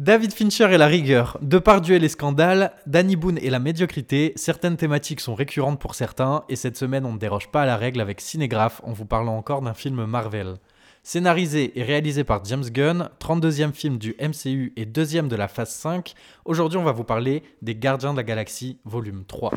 David Fincher et la rigueur, Depardieu et les Danny Boone et la médiocrité, certaines thématiques sont récurrentes pour certains, et cette semaine on ne déroge pas à la règle avec Cinégraphe en vous parlant encore d'un film Marvel. Scénarisé et réalisé par James Gunn, 32e film du MCU et deuxième de la phase 5, aujourd'hui on va vous parler des Gardiens de la Galaxie volume 3.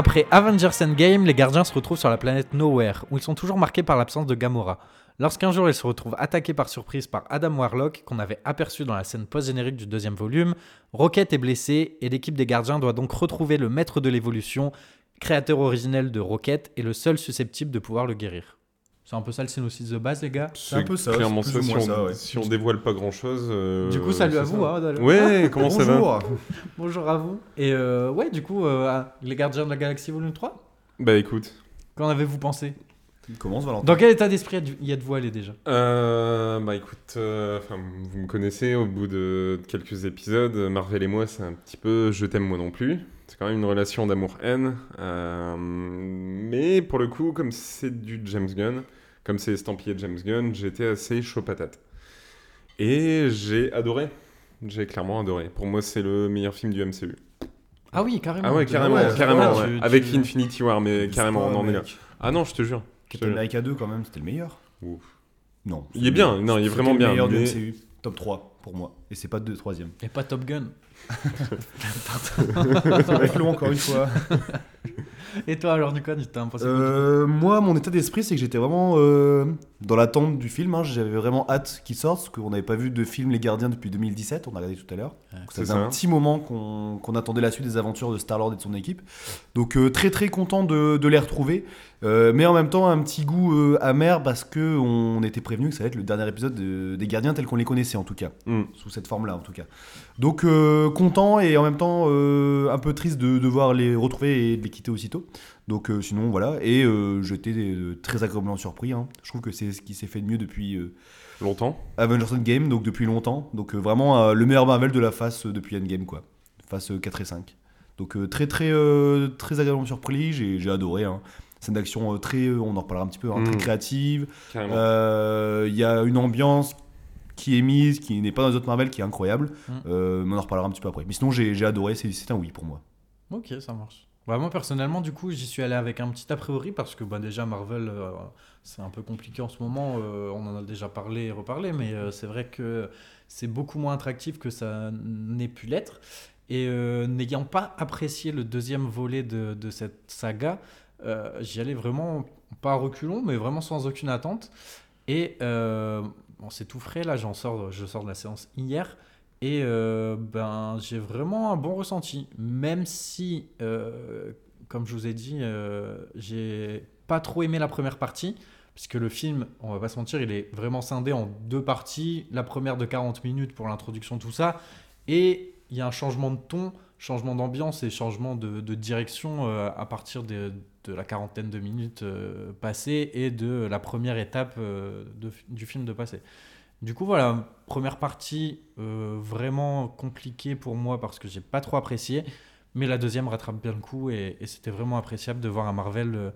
Après Avengers Endgame, les gardiens se retrouvent sur la planète Nowhere, où ils sont toujours marqués par l'absence de Gamora. Lorsqu'un jour ils se retrouvent attaqués par surprise par Adam Warlock, qu'on avait aperçu dans la scène post-générique du deuxième volume, Rocket est blessé et l'équipe des gardiens doit donc retrouver le maître de l'évolution, créateur originel de Rocket et le seul susceptible de pouvoir le guérir. C'est un peu ça le synopsis de base, les gars C'est un peu ça, Clairement ça, si, on, ça, ouais. si on dévoile pas grand chose. Du coup, salut à vous. hein. Ouais, comment ça va Bonjour. Bonjour à vous. Et euh, ouais, du coup, euh, les gardiens de la galaxie volume 3, Bah écoute. qu'en avez-vous pensé Il commence Valentin. Dans quel état d'esprit y êtes-vous allé déjà? Euh, bah écoute, euh, enfin, vous me connaissez au bout de quelques épisodes, Marvel et moi c'est un petit peu je t'aime moi non plus. C'est quand même une relation d'amour-haine. Euh, mais pour le coup, comme c'est du James Gunn, comme c'est estampillé James Gunn, j'étais assez chaud patate. Et j'ai adoré. J'ai clairement adoré. Pour moi, c'est le meilleur film du MCU. Ah oui, carrément. Ah ouais, carrément, ouais, carrément. ouais, ouais. tu- Avec tu- Infinity War, mais carrément, on en est là. Ah non, je te jure. Captain. America 2 quand même, c'était le meilleur. Ouf. Non. Il est bien, non, il est vraiment le bien, meilleur du mais- MCU. Top 3 pour moi. Et c'est pas 2 troisième. Et pas Top Gun. Avec le encore une fois. Et toi, alors, du coup, tu t'as l'impression Euh, moi, mon état d'esprit, c'est que j'étais vraiment euh, dans l'attente du film. hein. J'avais vraiment hâte qu'il sorte, parce qu'on n'avait pas vu de film Les Gardiens depuis 2017, on a regardé tout à l'heure. Ouais, ça faisait ça. un petit moment qu'on qu'on attendait la suite des aventures de Star-Lord et de son équipe. Donc euh, très très content de, de les retrouver. Euh, mais en même temps, un petit goût euh, amer parce que on était prévenu que ça allait être le dernier épisode de- des Gardiens tels qu'on les connaissait en tout cas. Mm. Sous cette forme-là en tout cas. Donc euh, content et en même temps euh, un peu triste de devoir les retrouver et de les quitter aussitôt. Donc euh, sinon voilà. Et euh, j'étais euh, très agréablement surpris. hein. Je trouve que c'est ce qui s'est fait de mieux depuis... euh, Longtemps Avengers Endgame, donc depuis longtemps. Donc euh, vraiment euh, le meilleur Marvel de la phase euh, depuis Endgame, quoi. Phase euh, 4 et 5. Donc euh, très très euh, très agréablement surpris, j'ai adoré. Hein. Scène d'action euh, très, euh, on en reparlera un petit peu, hein, très Mm. créative. Euh, Il y a une ambiance qui est mise, qui n'est pas dans les autres Marvel, qui est incroyable. Mais on en reparlera un petit peu après. Mais sinon j'ai adoré, c'est un oui pour moi. Ok, ça marche. Bah, moi, personnellement, du coup, j'y suis allé avec un petit a priori parce que bah, déjà, Marvel, euh, c'est un peu compliqué en ce moment. euh, on en a déjà parlé et reparlé, mais euh, c'est vrai que c'est beaucoup moins attractif que ça n'ait pu l'être. Et n'ayant pas apprécié le deuxième volet de, de cette saga, j'y allais vraiment, pas à reculons, mais vraiment sans aucune attente. Et c'est tout frais, là, j'en sors, je sors de la séance hier. Et euh, ben, j'ai vraiment un bon ressenti, même si, euh, comme je vous ai dit, euh, j'ai pas trop aimé la première partie, puisque le film, on va pas se mentir, il est vraiment scindé en deux parties. La première de 40 minutes pour l'introduction, tout ça, et il y a un changement de ton, changement d'ambiance et changement de, direction à partir de, la quarantaine de minutes passées et de la première étape du film de passé. Du coup, voilà, première partie euh, vraiment compliquée pour moi parce que j'ai pas trop apprécié, mais la deuxième rattrape bien le coup et, et c'était vraiment appréciable de voir un Marvel euh,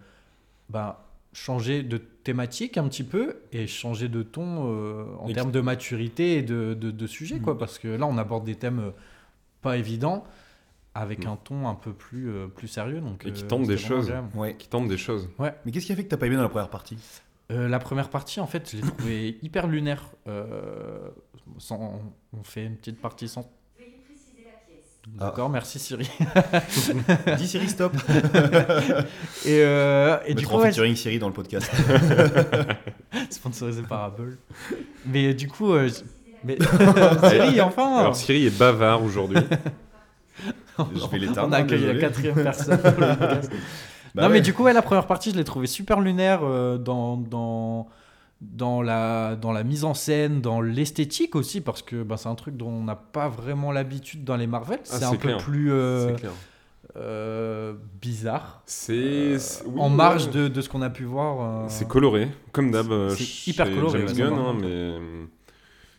bah, changer de thématique un petit peu et changer de ton euh, en Et termes de maturité et de, de, de sujet, quoi, parce que là, on aborde des thèmes pas évidents avec Mm. un ton un peu plus, euh, plus sérieux. Donc, Et qui euh, tentent des choses. Ouais. Qui tente des choses. Mais qu'est-ce qui a fait que t'as pas aimé dans la première partie? Euh, la première partie, en fait, je l'ai trouvée hyper lunaire. Euh, sans, on fait une petite partie sans. D'accord, merci Siri. Dis Siri stop. Et, euh, et du Mettre coup, en ouais, featuring Siri dans le podcast. sponsorisé par Apple. Mais du coup, euh, mais Siri, enfin. Alors Siri est bavard aujourd'hui. Je vais l'éteindre. On accueille la désolé. quatrième personne. pour le podcast. Bah non, ouais. mais du coup, ouais, la première partie, je l'ai trouvée super lunaire euh, dans, dans, dans, la, dans la mise en scène, dans l'esthétique aussi, parce que bah, c'est un truc dont on n'a pas vraiment l'habitude dans les Marvel. Ah, c'est un peu plus euh, euh, bizarre. C'est oui, en marge ouais. de, de ce qu'on a pu voir. C'est coloré, comme d'hab. c'est hyper coloré, James Gunn, hein, mais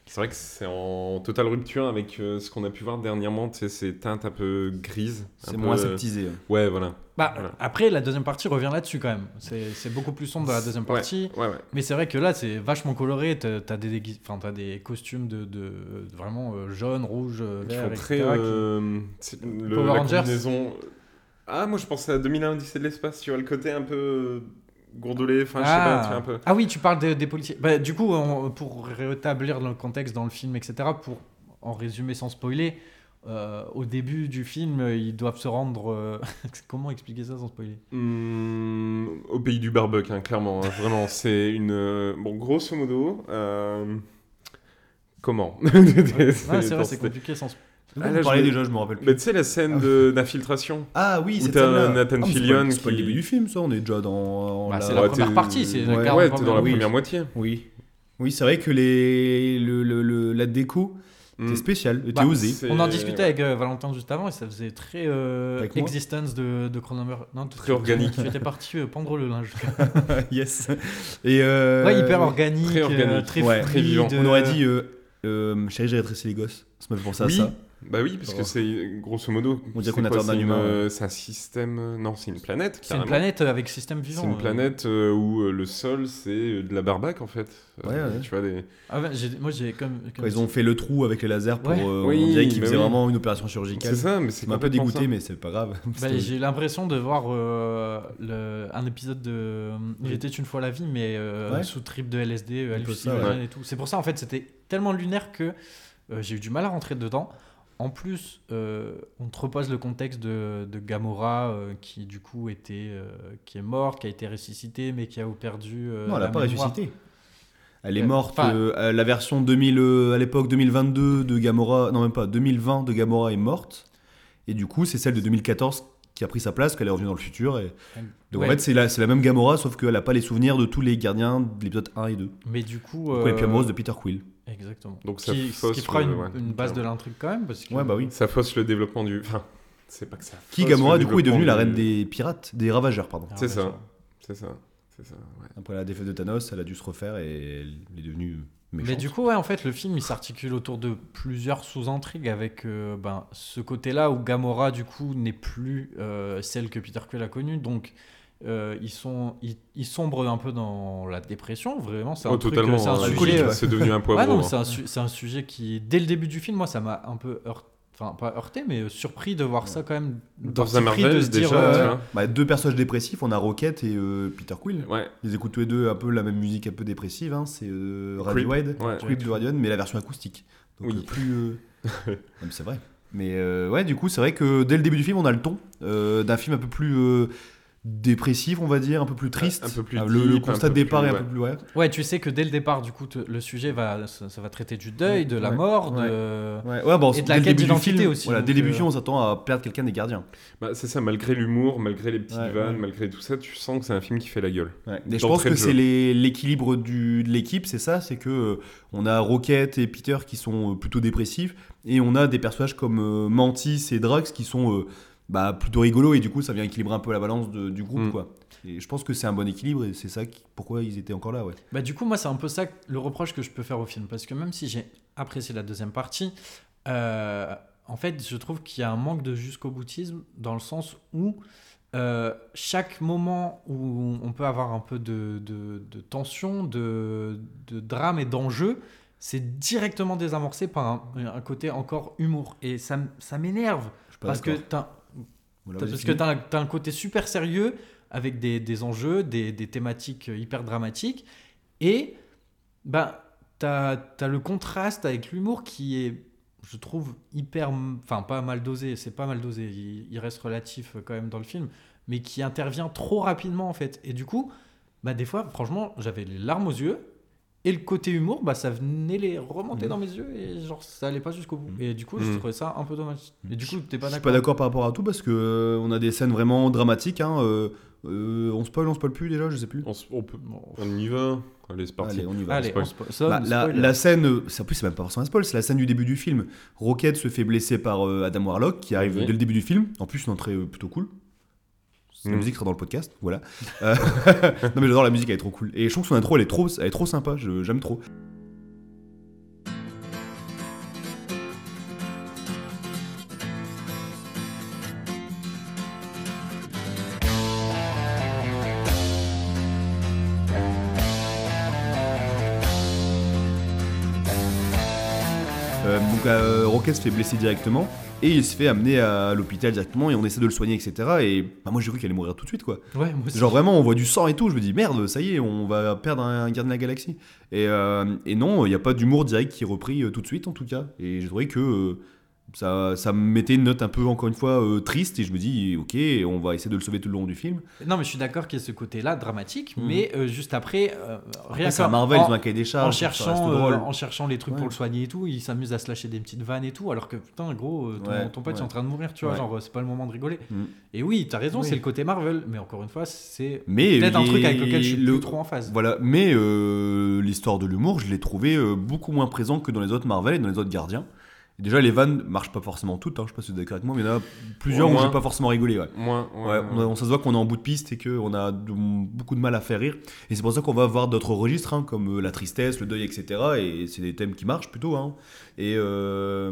C'est vrai que c'est en totale rupture avec euh, ce qu'on a pu voir dernièrement, tu sais, ces teintes un peu grises. un C'est peu- moins aseptisé. Ouais, voilà. Bah, Voilà. Après, la deuxième partie revient là-dessus quand même. C'est beaucoup plus sombre dans la deuxième partie. Ouais, ouais. Mais c'est vrai que là, c'est vachement coloré. T'as as des, enfin, costumes de, de- de vraiment euh, jaune, rouge, euh, Qui vert, font très. etc., qui- euh, c'est le- Power la Rangers. combinaison. Ah, moi je pensais à 2001 Odyssée de l'espace, tu vois, le côté un peu gourdelé, enfin, je sais pas, tu vois, un peu. Ah oui, tu parles des- des policiers. Bah, du coup, on- pour rétablir le contexte dans le film, etc., pour en résumer sans spoiler, euh, au début du film, euh, ils doivent se rendre. euh, Comment expliquer ça sans spoiler? Hmm, au pays du barbecue, hein, clairement. hein, vraiment, c'est une. euh, Bon, grosso modo. euh, Comment? Ouais, c'est vrai, c'est compliqué sans spoiler. Vous Ah, là, parlez je déjà, je me rappelle plus. Mais tu sais, la scène de- d'infiltration. Ah oui, Où c'est t'as Nathan Ah, Fillion C'est pas le qui- début du film, ça. On est déjà dans. Bah, la- c'est la Ouais, première t'es- partie, c'est ouais, la Ouais, 40 t'es dans la oui. première moitié. Oui. Oui, c'est vrai que les... le, le- le- la déco Hmm. était spéciale, était Bah, osée. c'est- On en discutait ouais. avec euh, Valentin juste avant et ça faisait très euh, existence de, de Chronomer. Non, de- Très organique. Tu étais parti euh, pendre le linge. yes. Et euh, Ouais, hyper organique, très euh, organique. très, Ouais. Très vivant. On aurait dit, euh, chérie, j'ai rétréci les gosses. Ça me fait penser à Oui. ça. Bah oui, parce que c'est grosso modo. On dirait c'est qu'on quoi, atteint un c'est une, humain, C'est un système. Non, c'est une planète. C'est une planète avec système vivant. C'est une euh. planète euh, où euh, le sol c'est de la barbac en fait. Ouais, ouais. Tu vois des. Ah ouais, moi j'ai comme. Ils ont fait le trou avec les lasers pour. Euh, Oui, on dirait qu'ils bah faisaient oui. vraiment une opération chirurgicale. C'est ça, mais c'est m'a un peu dégoûté, ça. mais c'est pas grave. Bah, j'ai l'impression de voir euh, le- un épisode de Il était une fois la vie, mais euh, sous trip de LSD, hallucinogène et tout. C'est pour ça, en fait, c'était tellement lunaire que j'ai eu du mal à rentrer dedans. En plus, euh, on te repose le contexte de, de Gamora, euh, qui du coup était, euh, qui est morte, qui a été ressuscitée, mais qui a perdu. Non, elle la a pas ressuscité. Elle est morte. la version 2000, euh, à l'époque 2022 de Gamora, non même pas, 2020 de Gamora est morte. Et du coup, c'est celle de 2014 qui a pris sa place, qu'elle est revenue dans le futur. Et... Donc Ouais. en fait, c'est la, c'est la même Gamora, sauf qu'elle a pas les souvenirs de tous les gardiens de l'épisode 1 et 2. Du Mais du coup. coup, elle est plus euh, amoureuse de Peter Quill. Exactement. Donc ça qui, ce fausse qui fera une, ouais, une base de l'intrigue quand même. Parce que, Ouais, bah oui. Ça fausse le développement du. Enfin, c'est pas que ça. Qui Gamora, du coup, est devenue la reine des pirates, des ravageurs, pardon. Ah, C'est ouais, ça. C'est ça. C'est ça. Ouais. Après la défaite de Thanos, elle a dû se refaire et elle est devenue méchante. Mais du coup, ouais, en fait, le film il s'articule autour de plusieurs sous-intrigues avec euh, ben, ce côté-là où Gamora, du coup, n'est plus euh, celle que Peter Quill a connue. Donc, euh, ils, sont, ils, ils sombrent un peu dans la dépression. Vraiment, c'est un Oh, truc, totalement. c'est un hein, sujet. euh, C'est devenu un poivron. ouais, c'est un, su- un sujet qui, dès le début du film, moi, ça m'a un peu heurté. Enfin, pas heurté, mais euh, surpris de voir ça quand même. Dans un de se dire, déjà, euh. Bah, deux personnages dépressifs, on a Rocket et euh, Peter Quill. Ouais. Ils écoutent tous les deux un peu la même musique un peu dépressive, hein, c'est euh, Creep. Radiohead, Ouais. Creep de Radiohead, mais la version acoustique. Donc Oui. plus... euh, c'est vrai. Mais euh, ouais, du coup, c'est vrai que dès le début du film, on a le ton euh, d'un film un peu plus euh, dépressif, on va dire, un peu plus triste. Un peu plus Ah, le, constat de départ plus- est un ouais. peu plus... Ouais. Ouais, tu sais que dès le départ, du coup, te- le sujet va, ça, ça va traiter du deuil, de la Ouais. mort, Ouais. de. Ouais, ouais, bon, Et de la quête d'identité aussi, Voilà, dès le début euh, on s'attend à perdre quelqu'un des gardiens. Bah, c'est ça, malgré l'humour, malgré les petits Ouais, vannes, ouais. malgré tout ça, tu sens que c'est un film qui fait la gueule. Et je pense que c'est l'équilibre du- de l'équipe, c'est ça, c'est que euh, on a Rocket et Peter qui sont euh, plutôt dépressifs, et on a des personnages comme euh, Mantis et Drax qui sont euh, bah, plutôt rigolos, et du coup ça vient équilibrer un peu la balance de- du groupe, Mm. quoi. Et je pense que c'est un bon équilibre, et c'est ça qui- pourquoi ils étaient encore là, ouais. Bah, du coup, moi, c'est un peu ça le reproche que je peux faire au film. Parce que même si j'ai apprécié la deuxième partie, euh, en fait, je trouve qu'il y a un manque de jusqu'au boutisme dans le sens où euh, chaque moment où on peut avoir un peu de, de- de tension, de, de drame et d'enjeu, c'est directement désamorcé par un, un côté encore humour. Et ça, ça m'énerve. Je suis pas Parce que Voilà, parce que tu as, un côté super sérieux avec des, des enjeux, des, des thématiques hyper dramatiques. Et ben, tu as, le contraste avec l'humour qui est, je trouve, hyper. Enfin, pas mal dosé, c'est pas mal dosé, il, il reste relatif euh, quand même dans le film, mais qui intervient trop rapidement en fait. Et du coup, bah, des fois, franchement, j'avais les larmes aux yeux. Et le côté humour, bah, ça venait les remonter Mhm. dans mes yeux et genre ça allait pas jusqu'au bout. Mhm. Et du coup, je trouvais ça un peu dommage. Et du coup, t'es pas Je suis d'accord pas d'accord par rapport à tout parce que euh, on a des scènes vraiment dramatiques. Hein, euh, euh, on spoil, on spoil plus déjà, je sais plus. On, peut- Bon. on y va. Allez, c'est parti. Allez, on y va. Allez, spoil. on spoil. Bah, la, scène, en plus c'est même pas forcément un spoil, c'est la scène du début du film. Rocket se fait blesser par euh, Adam Warlock qui arrive Oui. dès le début du film. En plus une entrée euh, plutôt cool. La Mm. musique sera dans le podcast, voilà. Euh, non mais j'adore la musique, elle est trop cool. Et je trouve que son intro elle est trop, elle est trop sympa, j'aime trop. Donc euh, Rocket se fait blesser directement et il se fait amener à l'hôpital directement et on essaie de le soigner, etc. Et bah, moi j'ai cru qu'il allait mourir tout de suite quoi. Ouais, moi aussi. Genre vraiment, on voit du sang et tout. Je me dis merde, ça y est, on va perdre un gardien de la galaxie. Et, euh, et non, il n'y a pas d'humour direct qui est repris euh, tout de suite en tout cas. Et j'ai trouvé que ça, ça me mettait une note un peu encore une fois euh, triste. Et je me dis ok, on va essayer de le sauver tout le long du film. Non, mais je suis d'accord qu'il y a ce côté-là dramatique, Mhm. mais euh, juste après, euh, rien qu'en- Marvel, en- ils ont un cahier des en charges. cherchant, euh, en cherchant les trucs Ouais. pour le soigner et tout, il s'amuse à se lâcher des petites vannes et tout, alors que putain, gros, ton, Ouais, ton pote est en train de mourir, tu vois, genre, c'est pas le moment de rigoler. Mm. Et oui, t'as raison, Oui. c'est le côté Marvel, mais encore une fois, c'est peut-être un truc avec lequel je suis le- plus trop en phase. Voilà, mais l'histoire de l'humour, je l'ai trouvé beaucoup moins présent que dans les autres Marvel et dans les autres Gardiens. Déjà, les vannes marchent pas forcément toutes, hein, je sais pas si vous êtes d'accord avec moi, mais il y en a plusieurs Au où j'ai pas forcément rigolé. Ouais. Moins, ouais, Ouais, on, on- ça se voit qu'on est en bout de piste et qu'on a beaucoup de mal à faire rire. Et c'est pour ça qu'on va avoir d'autres registres, hein, comme euh, la tristesse, le deuil, etc. Et c'est des thèmes qui marchent plutôt. Hein. Et, euh,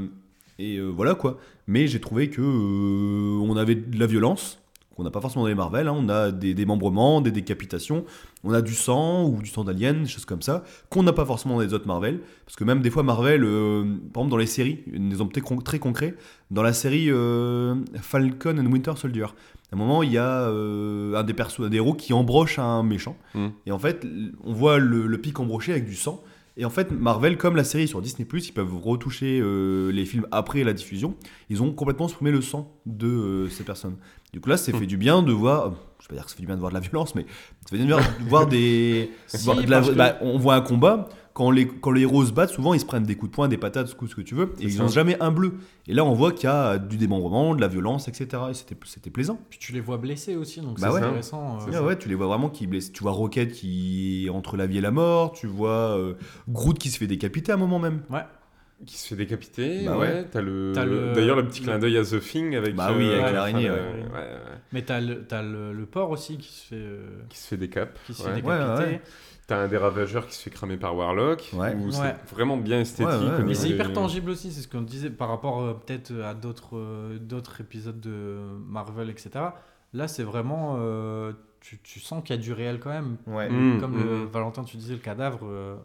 et euh, voilà quoi. Mais j'ai trouvé que euh, on avait de la violence, qu'on n'a pas forcément dans les Marvel. hein. On a des démembrements, des décapitations, on a du sang ou du sang d'alien, des choses comme ça, qu'on n'a pas forcément dans les autres Marvel. Parce que même des fois, Marvel, euh, par exemple dans les séries, un exemple très, con- très concret, dans la série euh, Falcon and Winter Soldier. À un moment, il y a euh, un des persos, des héros qui embroche un méchant. Mm. Et en fait, on voit le, le pic embroché avec du sang. Et en fait, Marvel, comme la série est sur Disney+, ils peuvent retoucher les films après la diffusion. Ils ont complètement supprimé le sang de ces personnes. Du coup, là, ça fait du bien de voir... Je vais pas dire que ça fait du bien de voir de la violence, mais ça fait du bien de voir des... Si, voir de la- parce que- bah, on voit un combat, quand les, quand les héros se battent, souvent ils se prennent des coups de poing, des patates, ce que ce que tu veux, et ils n'ont jamais un bleu. Et là, on voit qu'il y a du démembrement, de la violence, etc. Et c'était plaisant. Puis tu les vois blessés aussi, donc Bah c'est ouais. intéressant. euh, ouais, tu les vois vraiment qui blessent. Tu vois Rocket qui est entre la vie et la mort, tu vois euh, Groot qui se fait décapiter à un moment même. Qui se fait décapiter, Bah ouais. ouais. T'as le... D'ailleurs, le petit clin d'œil à The Thing avec... Bah oui, avec enfin, l'araignée, le- ouais. ouais, ouais. Mais t'as le, t'as le, le porc aussi qui se fait, euh, Qui se fait décap. qui se ouais. fait décapiter. Ouais, ouais. T'as un des ravageurs qui se fait cramer par Warlock. Ouais. Où Ouais. c'est vraiment bien esthétique. Ouais, ouais, au ouais. Mais c'est hyper tangible aussi, c'est ce qu'on disait par rapport euh, peut-être à d'autres euh, d'autres épisodes de Marvel, etc. Là, c'est vraiment. euh, tu, tu sens qu'il y a du réel quand même. Ouais. Mm, Comme mm, le, mm. Valentin, tu disais le cadavre, euh,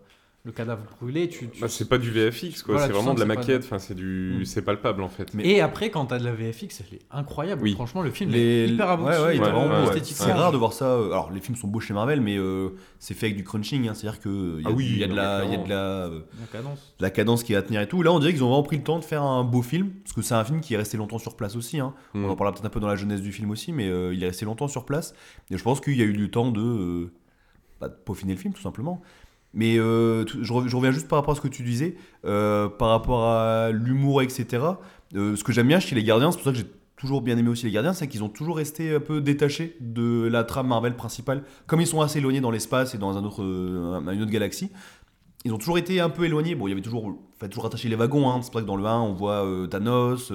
le cadavre brûlé. Tu, tu- Bah, c'est pas du VFX, quoi. Voilà, c'est vraiment de la que pas- maquette. Enfin, c'est du... Mm. C'est palpable, en fait. Et après, quand t'as de la VFX, elle est incroyable. Oui. Franchement, le film Les- est hyper abouti. ouais, esthétiquement. C'est rare de voir ça. euh, Alors, les films sont beaux chez Marvel, mais euh, c'est fait avec du crunching. hein, C'est-à-dire qu'il y, a- Ah oui, il y a de non, la, il y a de la, euh, La cadence. de la cadence qui est à tenir et tout. Là, on dirait qu'ils ont vraiment pris le temps de faire un beau film. Parce que c'est un film qui est resté longtemps sur place aussi. hein. Mm. On en parlera peut-être un peu dans la jeunesse du film aussi, mais euh, il est resté longtemps sur place. Et je pense qu'il y a eu du temps de, euh, bah, de peaufiner le film, tout simplement. Mais euh, je, rev- je reviens juste par rapport à ce que tu disais, euh, par rapport à l'humour, etc. Euh, ce que j'aime bien chez les Gardiens, c'est pour ça que j'ai toujours bien aimé aussi les Gardiens, c'est qu'ils ont toujours resté un peu détachés de la trame Marvel principale. Comme ils sont assez éloignés dans l'espace et dans un autre, une autre galaxie, ils ont toujours été un peu éloignés. Bon, il y avait toujours, fallait toujours attacher les wagons. Hein. C'est vrai que dans le 1, on voit Thanos,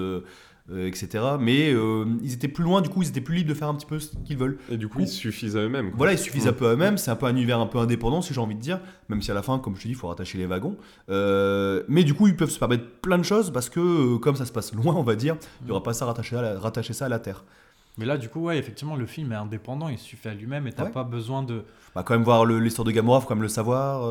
euh, etc. Mais euh, ils étaient plus loin, du coup, ils étaient plus libres de faire un petit peu ce qu'ils veulent. Et du coup, ils suffisent à eux-mêmes. Voilà, ils suffisent Mm. un peu à eux-mêmes. C'est un peu un univers un peu indépendant, si j'ai envie de dire. Même si à la fin, comme je te dis, il faut rattacher les wagons. Euh, mais du coup, ils peuvent se permettre plein de choses parce que, euh, comme ça se passe loin, on va dire, il n'y aura pas ça rattaché à la- rattacher ça à la Terre. Mais là, du coup, ouais, effectivement, le film est indépendant, il suffit à lui-même et t'as Ouais. pas besoin de. Bah, quand même voir l'histoire de Gamora, faut quand même le savoir.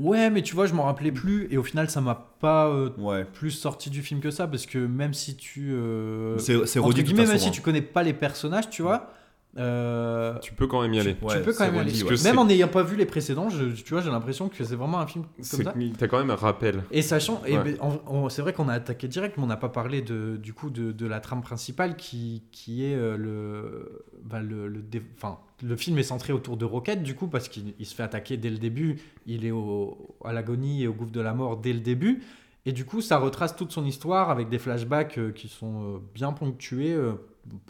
Ouais, mais tu vois, je m'en rappelais plus et au final, ça m'a pas euh, Ouais. plus sorti du film que ça parce que même si tu. euh, C'est c'est entre guillemets, même si hein. tu connais pas les personnages, tu vois. Euh, Tu peux quand même y aller. Ouais, tu peux quand même y aller. ouais. Même en n'ayant pas vu les précédents, je- tu vois, j'ai l'impression que c'est vraiment un film comme ça. t'as quand même un rappel. Et sachant, Ouais. ben, c'est vrai qu'on a attaqué direct, mais on n'a pas parlé de, du coup de, de la trame principale qui, qui est euh, le, bah, le, le, dé- enfin, le film est centré autour de Rocket du coup parce qu'il il se fait attaquer dès le début, il est au, à l'agonie et au gouffre de la mort dès le début, et du coup ça retrace toute son histoire avec des flashbacks euh, qui sont euh, bien ponctués.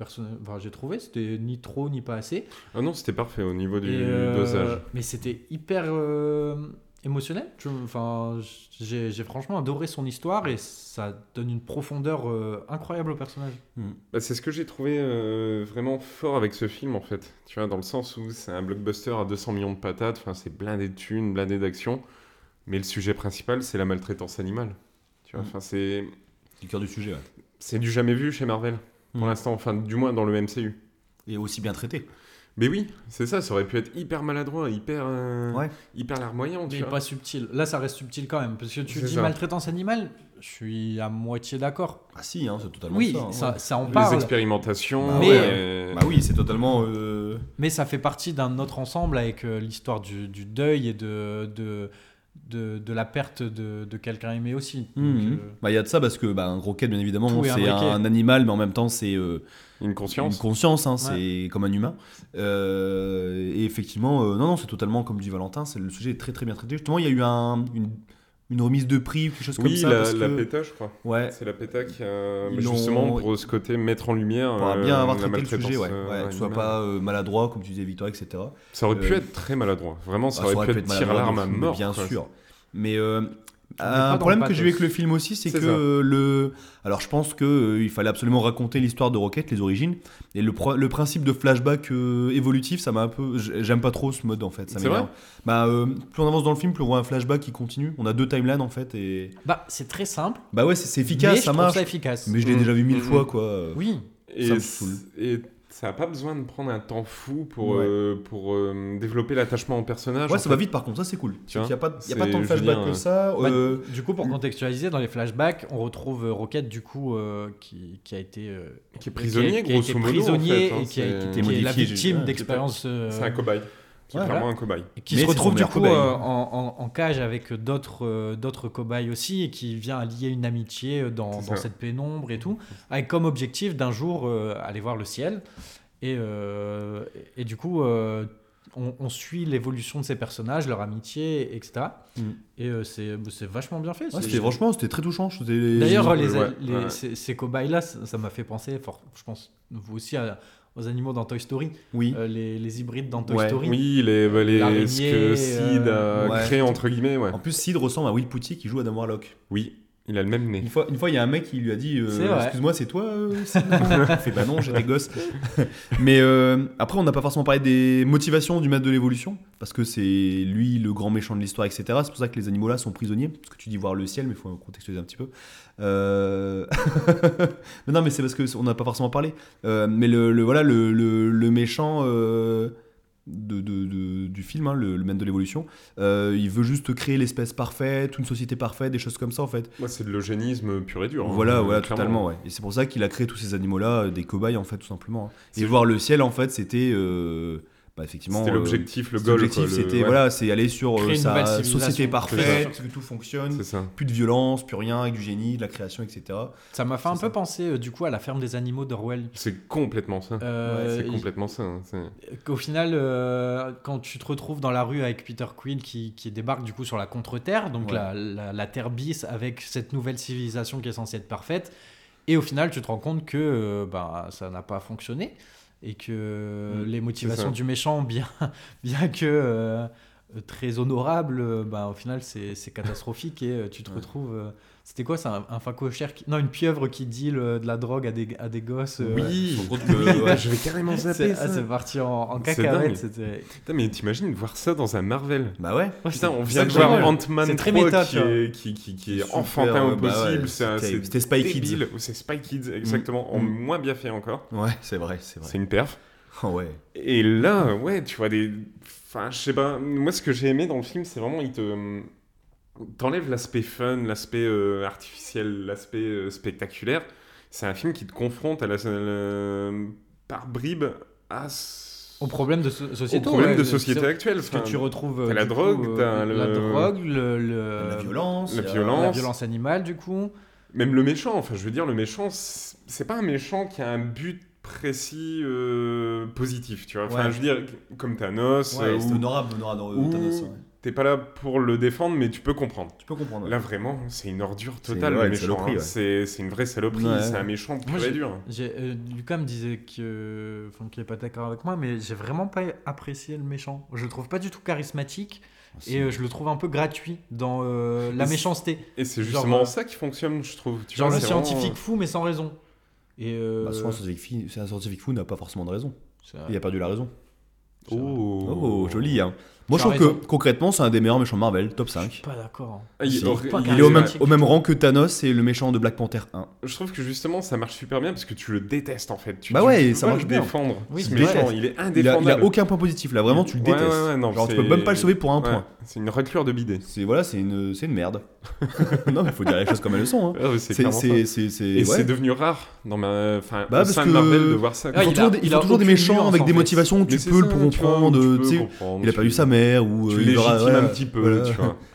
Enfin, j'ai trouvé, c'était ni trop ni pas assez. Ah non, c'était parfait au niveau du euh, dosage. Mais c'était hyper euh, émotionnel. Enfin, j'ai j'ai franchement adoré son histoire et ça donne une profondeur euh, incroyable au personnage. Bah, c'est ce que j'ai trouvé euh, vraiment fort avec ce film en fait. Tu vois, dans le sens où c'est un blockbuster à 200 millions de patates, enfin, c'est blindé de thunes, blindé d'action, mais le sujet principal c'est la maltraitance animale. Tu vois, Mm. enfin, c'est C'est le cœur du sujet, ouais. c'est du jamais vu chez Marvel pour Mm. l'instant, enfin, du moins dans le MCU. Et aussi bien traité. Mais oui, c'est ça, ça aurait pu être hyper maladroit, hyper, euh, Ouais. hyper larmoyant, tu Mais vois. pas subtil. Là, ça reste subtil quand même. Parce que tu dis ça. maltraitance animale, je suis à moitié d'accord. Ah si, hein, c'est totalement Oui, ça. hein, ça, ouais. ça en Les parle. expérimentations, Bah Mais- ouais. Bah oui, c'est totalement. euh, Mais ça fait partie d'un autre ensemble avec euh, l'histoire du, du deuil et de, de, de, de la perte de, de quelqu'un aimé aussi. Donc, Mhm. euh, Bah il y a de ça parce que bah, un roquette bien évidemment c'est un animal mais en même temps c'est euh, Une conscience. une conscience hein, c'est comme un humain Euh, et effectivement euh, non non c'est totalement comme dit Valentin c'est le sujet est très très bien traité justement il y a eu un, une, une remise de prix quelque chose comme Oui, ça la, parce la que- PETA, je crois. ouais C'est la PETA qui a. Mais l'ont- justement, pour ce côté mettre en lumière. pour euh, bien avoir traité le sujet ouais, euh, ouais que ce soit pas euh, maladroit comme tu disais Victor etc Ça aurait pu être très maladroit. Vraiment, ça Ah, aurait pu être tir à maladroit l'arme à mort. bien sûr mais euh, un problème que j'ai eu avec le film aussi, c'est que ça. le. Alors, je pense que euh, il fallait absolument raconter l'histoire de Rocket, les origines, et le, pro- le principe de flashback euh, évolutif, ça m'a un peu. J'aime pas trop ce mode en fait. Ça vrai Bah, euh, plus on avance dans le film, plus on voit un flashback qui continue. On a deux timelines en fait, et Bah, c'est très simple. bah ouais, c'est mais efficace, je ça trouve marche. ça efficace. Mais je l'ai déjà vu mille Mm. fois quoi. Oui. Et, Ça me c- saoule. et ça n'a pas besoin de prendre un temps fou pour, Ouais. euh, pour euh, développer l'attachement au personnage. Ouais, ça fait. va vite par contre, ça c'est cool. Tu vois, Il n'y a, pas- y a pas tant de je veux flashback dire, que ça. Bah, euh, Du coup, pour contextualiser, dans les flashbacks, on retrouve Rocket, du coup, euh, qui, qui a été, euh, Qui est prisonnier, qui a été modo, en prisonnier fait, hein, et qui, a, est la victime d'expériences. C'est un cobaye. Qui est clairement un cobaye. et qui Mais se retrouve du coup euh, en, en- en cage avec d'autres euh, d'autres cobayes aussi et qui vient lier une amitié euh, dans, cette pénombre et tout, avec comme objectif d'un jour euh, aller voir le ciel. Et, euh, et, du coup, euh, on, on suit l'évolution de ces personnages, leur amitié, etc. Mm. Et euh, c'est c'est vachement bien fait. ouais, c'était franchement, c'était très touchant. D'ailleurs, les, Ouais, les- ouais. ces, ces cobayes-là, ça ça m'a fait penser, fort, je pense, vous aussi, à- aux animaux dans Toy Story, oui. euh, les, les hybrides dans Toy Ouais. Story. Oui, les, bah, les, ce que Sid a euh, ouais. créé, entre guillemets, ouais. En plus, Sid ressemble à Will Putty qui joue Adam Warlock. Oui, il a le même nez. Une fois, une fois, il y a un mec qui lui a dit euh. Excuse-moi, c'est toi euh, Il fait Bah non, j'étais gosse. Mais euh, après, on n'a pas forcément parlé des motivations du maître de l'évolution, parce que c'est lui le grand méchant de l'histoire, etc. C'est pour ça que les animaux là sont prisonniers, parce que tu dis voir le ciel, mais il faut contextualiser un petit peu. Euh... mais non, mais c'est parce qu'on n'a pas forcément parlé. Euh, mais le, le- voilà, le, le- le méchant. De, de- de- du film, hein, le, le maître de l'évolution, euh, il veut juste créer l'espèce parfaite, une société parfaite, des choses comme ça en fait. C'est de l'eugénisme pur et dur. hein, Voilà, euh, voilà, clairement. totalement, ouais. Et c'est pour ça qu'il a créé tous ces animaux-là, euh, des cobayes, en fait, tout simplement. hein. Et voir le ciel, en fait, c'était. euh, bah, effectivement. C'était euh, l'objectif, le goal. l'objectif, c'était, ouais, voilà, c'est aller sur euh, Créer une nouvelle sa civilisation. société parfaite, que tout fonctionne, C'est ça. plus de violence, plus rien, avec du génie, de la création, etc. Ça m'a fait un peu penser, euh, du coup, à la ferme des animaux d'Orwell. C'est complètement ça. Euh, c'est complètement ça. hein, Qu'au final, euh, quand tu te retrouves dans la rue avec Peter Quill qui, qui débarque du coup sur la contre-terre, donc Ouais. la, la- la Terre bis avec cette nouvelle civilisation qui est censée être parfaite, et au final, tu te rends compte que euh, bah, ça n'a pas fonctionné et que Mm, les motivations du méchant, bien, bien que euh, très honorables, euh, bah, au final, c'est catastrophique et euh, tu te Ouais. retrouves. C'était quoi ça un, un facochère qui... Non, une pieuvre qui deal euh, de la drogue à des, à des gosses. euh, Oui, que- ouais. je vais carrément zapper c'est ça. ah, c'est parti en, en C'est cacahuète. dingue. C'était. Putain, mais t'imagines voir ça dans un Marvel Bah ouais. Putain, on c'est- vient c'est de voir Ant-Man C'est 3 très méta, qui, est, qui, qui, qui est Super, enfantin au bah ouais, possible. c'est c'était- c'est c'était Spy Kids. C'est Spy Kids, exactement. En Mm. moins bien fait encore. Ouais, c'est vrai, c'est vrai. C'est une perf. Oh, ouais. Et là, ouais, tu vois des. Enfin, je sais pas. Moi, ce que j'ai aimé dans le film, c'est vraiment. Il te. T'enlèves l'aspect fun, l'aspect euh, artificiel, l'aspect euh, spectaculaire. C'est un film qui te confronte à la, la- par bribes à. Au problème de so- société. au problème ouais, de c'est- société actuelle. Parce que tu retrouves. t'as euh, la drogue, coup, t'as euh, la le- drogue, le, le- la violence. la a- violence. la violence animale, du coup. Même le méchant, enfin, je veux dire, le méchant, c'est pas un méchant qui a un but précis euh, positif, tu vois. Enfin, Ouais. je veux dire, comme Thanos, Ouais, euh, où honorable, honorable euh, ou- Thanos, ouais. T'es pas là pour le défendre, mais tu peux comprendre. Tu peux comprendre. ouais. Là, vraiment, c'est une ordure totale, le une méchant. saloperie, hein. ouais. C'est une vraie saloperie, Ouais. c'est un méchant pur Moi, et dur. Euh, Lucas me disait que, enfin, qu'il n'est pas d'accord avec moi, mais j'ai vraiment pas apprécié le méchant. Je le trouve pas du tout charismatique et euh, je le trouve un peu gratuit dans euh, la méchanceté. Et c'est justement ça qui fonctionne, je trouve. Tu Genre vois, le vraiment- scientifique fou, mais sans raison. Et euh, Bah, souvent, un scientifique fi- c'est un scientifique fou n'a pas forcément de raison. Il a perdu la raison. Oh, joli, hein. Moi, je trouve que concrètement, c'est un des meilleurs méchants de Marvel, top Je 5. suis pas d'accord. Ah, il- Si. or- Pas il- qu'un Il est au même, au même rang que Thanos et le méchant de Black Panther 1. Je trouve que justement ça marche super bien parce que tu le détestes en fait. Tu, Bah ouais, tu et peux ça pas marche le bien. défendre. Oui, ce méchant, vrai. il est Il a, indéfendable. il a aucun point positif là, vraiment tu le détestes. ouais, ouais, non, Genre tu peux même pas le sauver pour un Ouais, point. C'est une raclure de bidet. C'est voilà, c'est une, c'est une merde. non, mais faut dire les choses comme elles sont. Hein. Ah ouais, c'est C'est, clairement ça. c'est, c'est, c'est- Et c'est devenu rare dans ma, enfin, Bah, Marvel de voir ça. Ils Ah, font il toujours a- des, méchants avec des motivations où Mais tu peux ça, le comprendre. il a tu- perdu sa mère ou Tu euh, légitimes un petit peu, voilà. tu vois.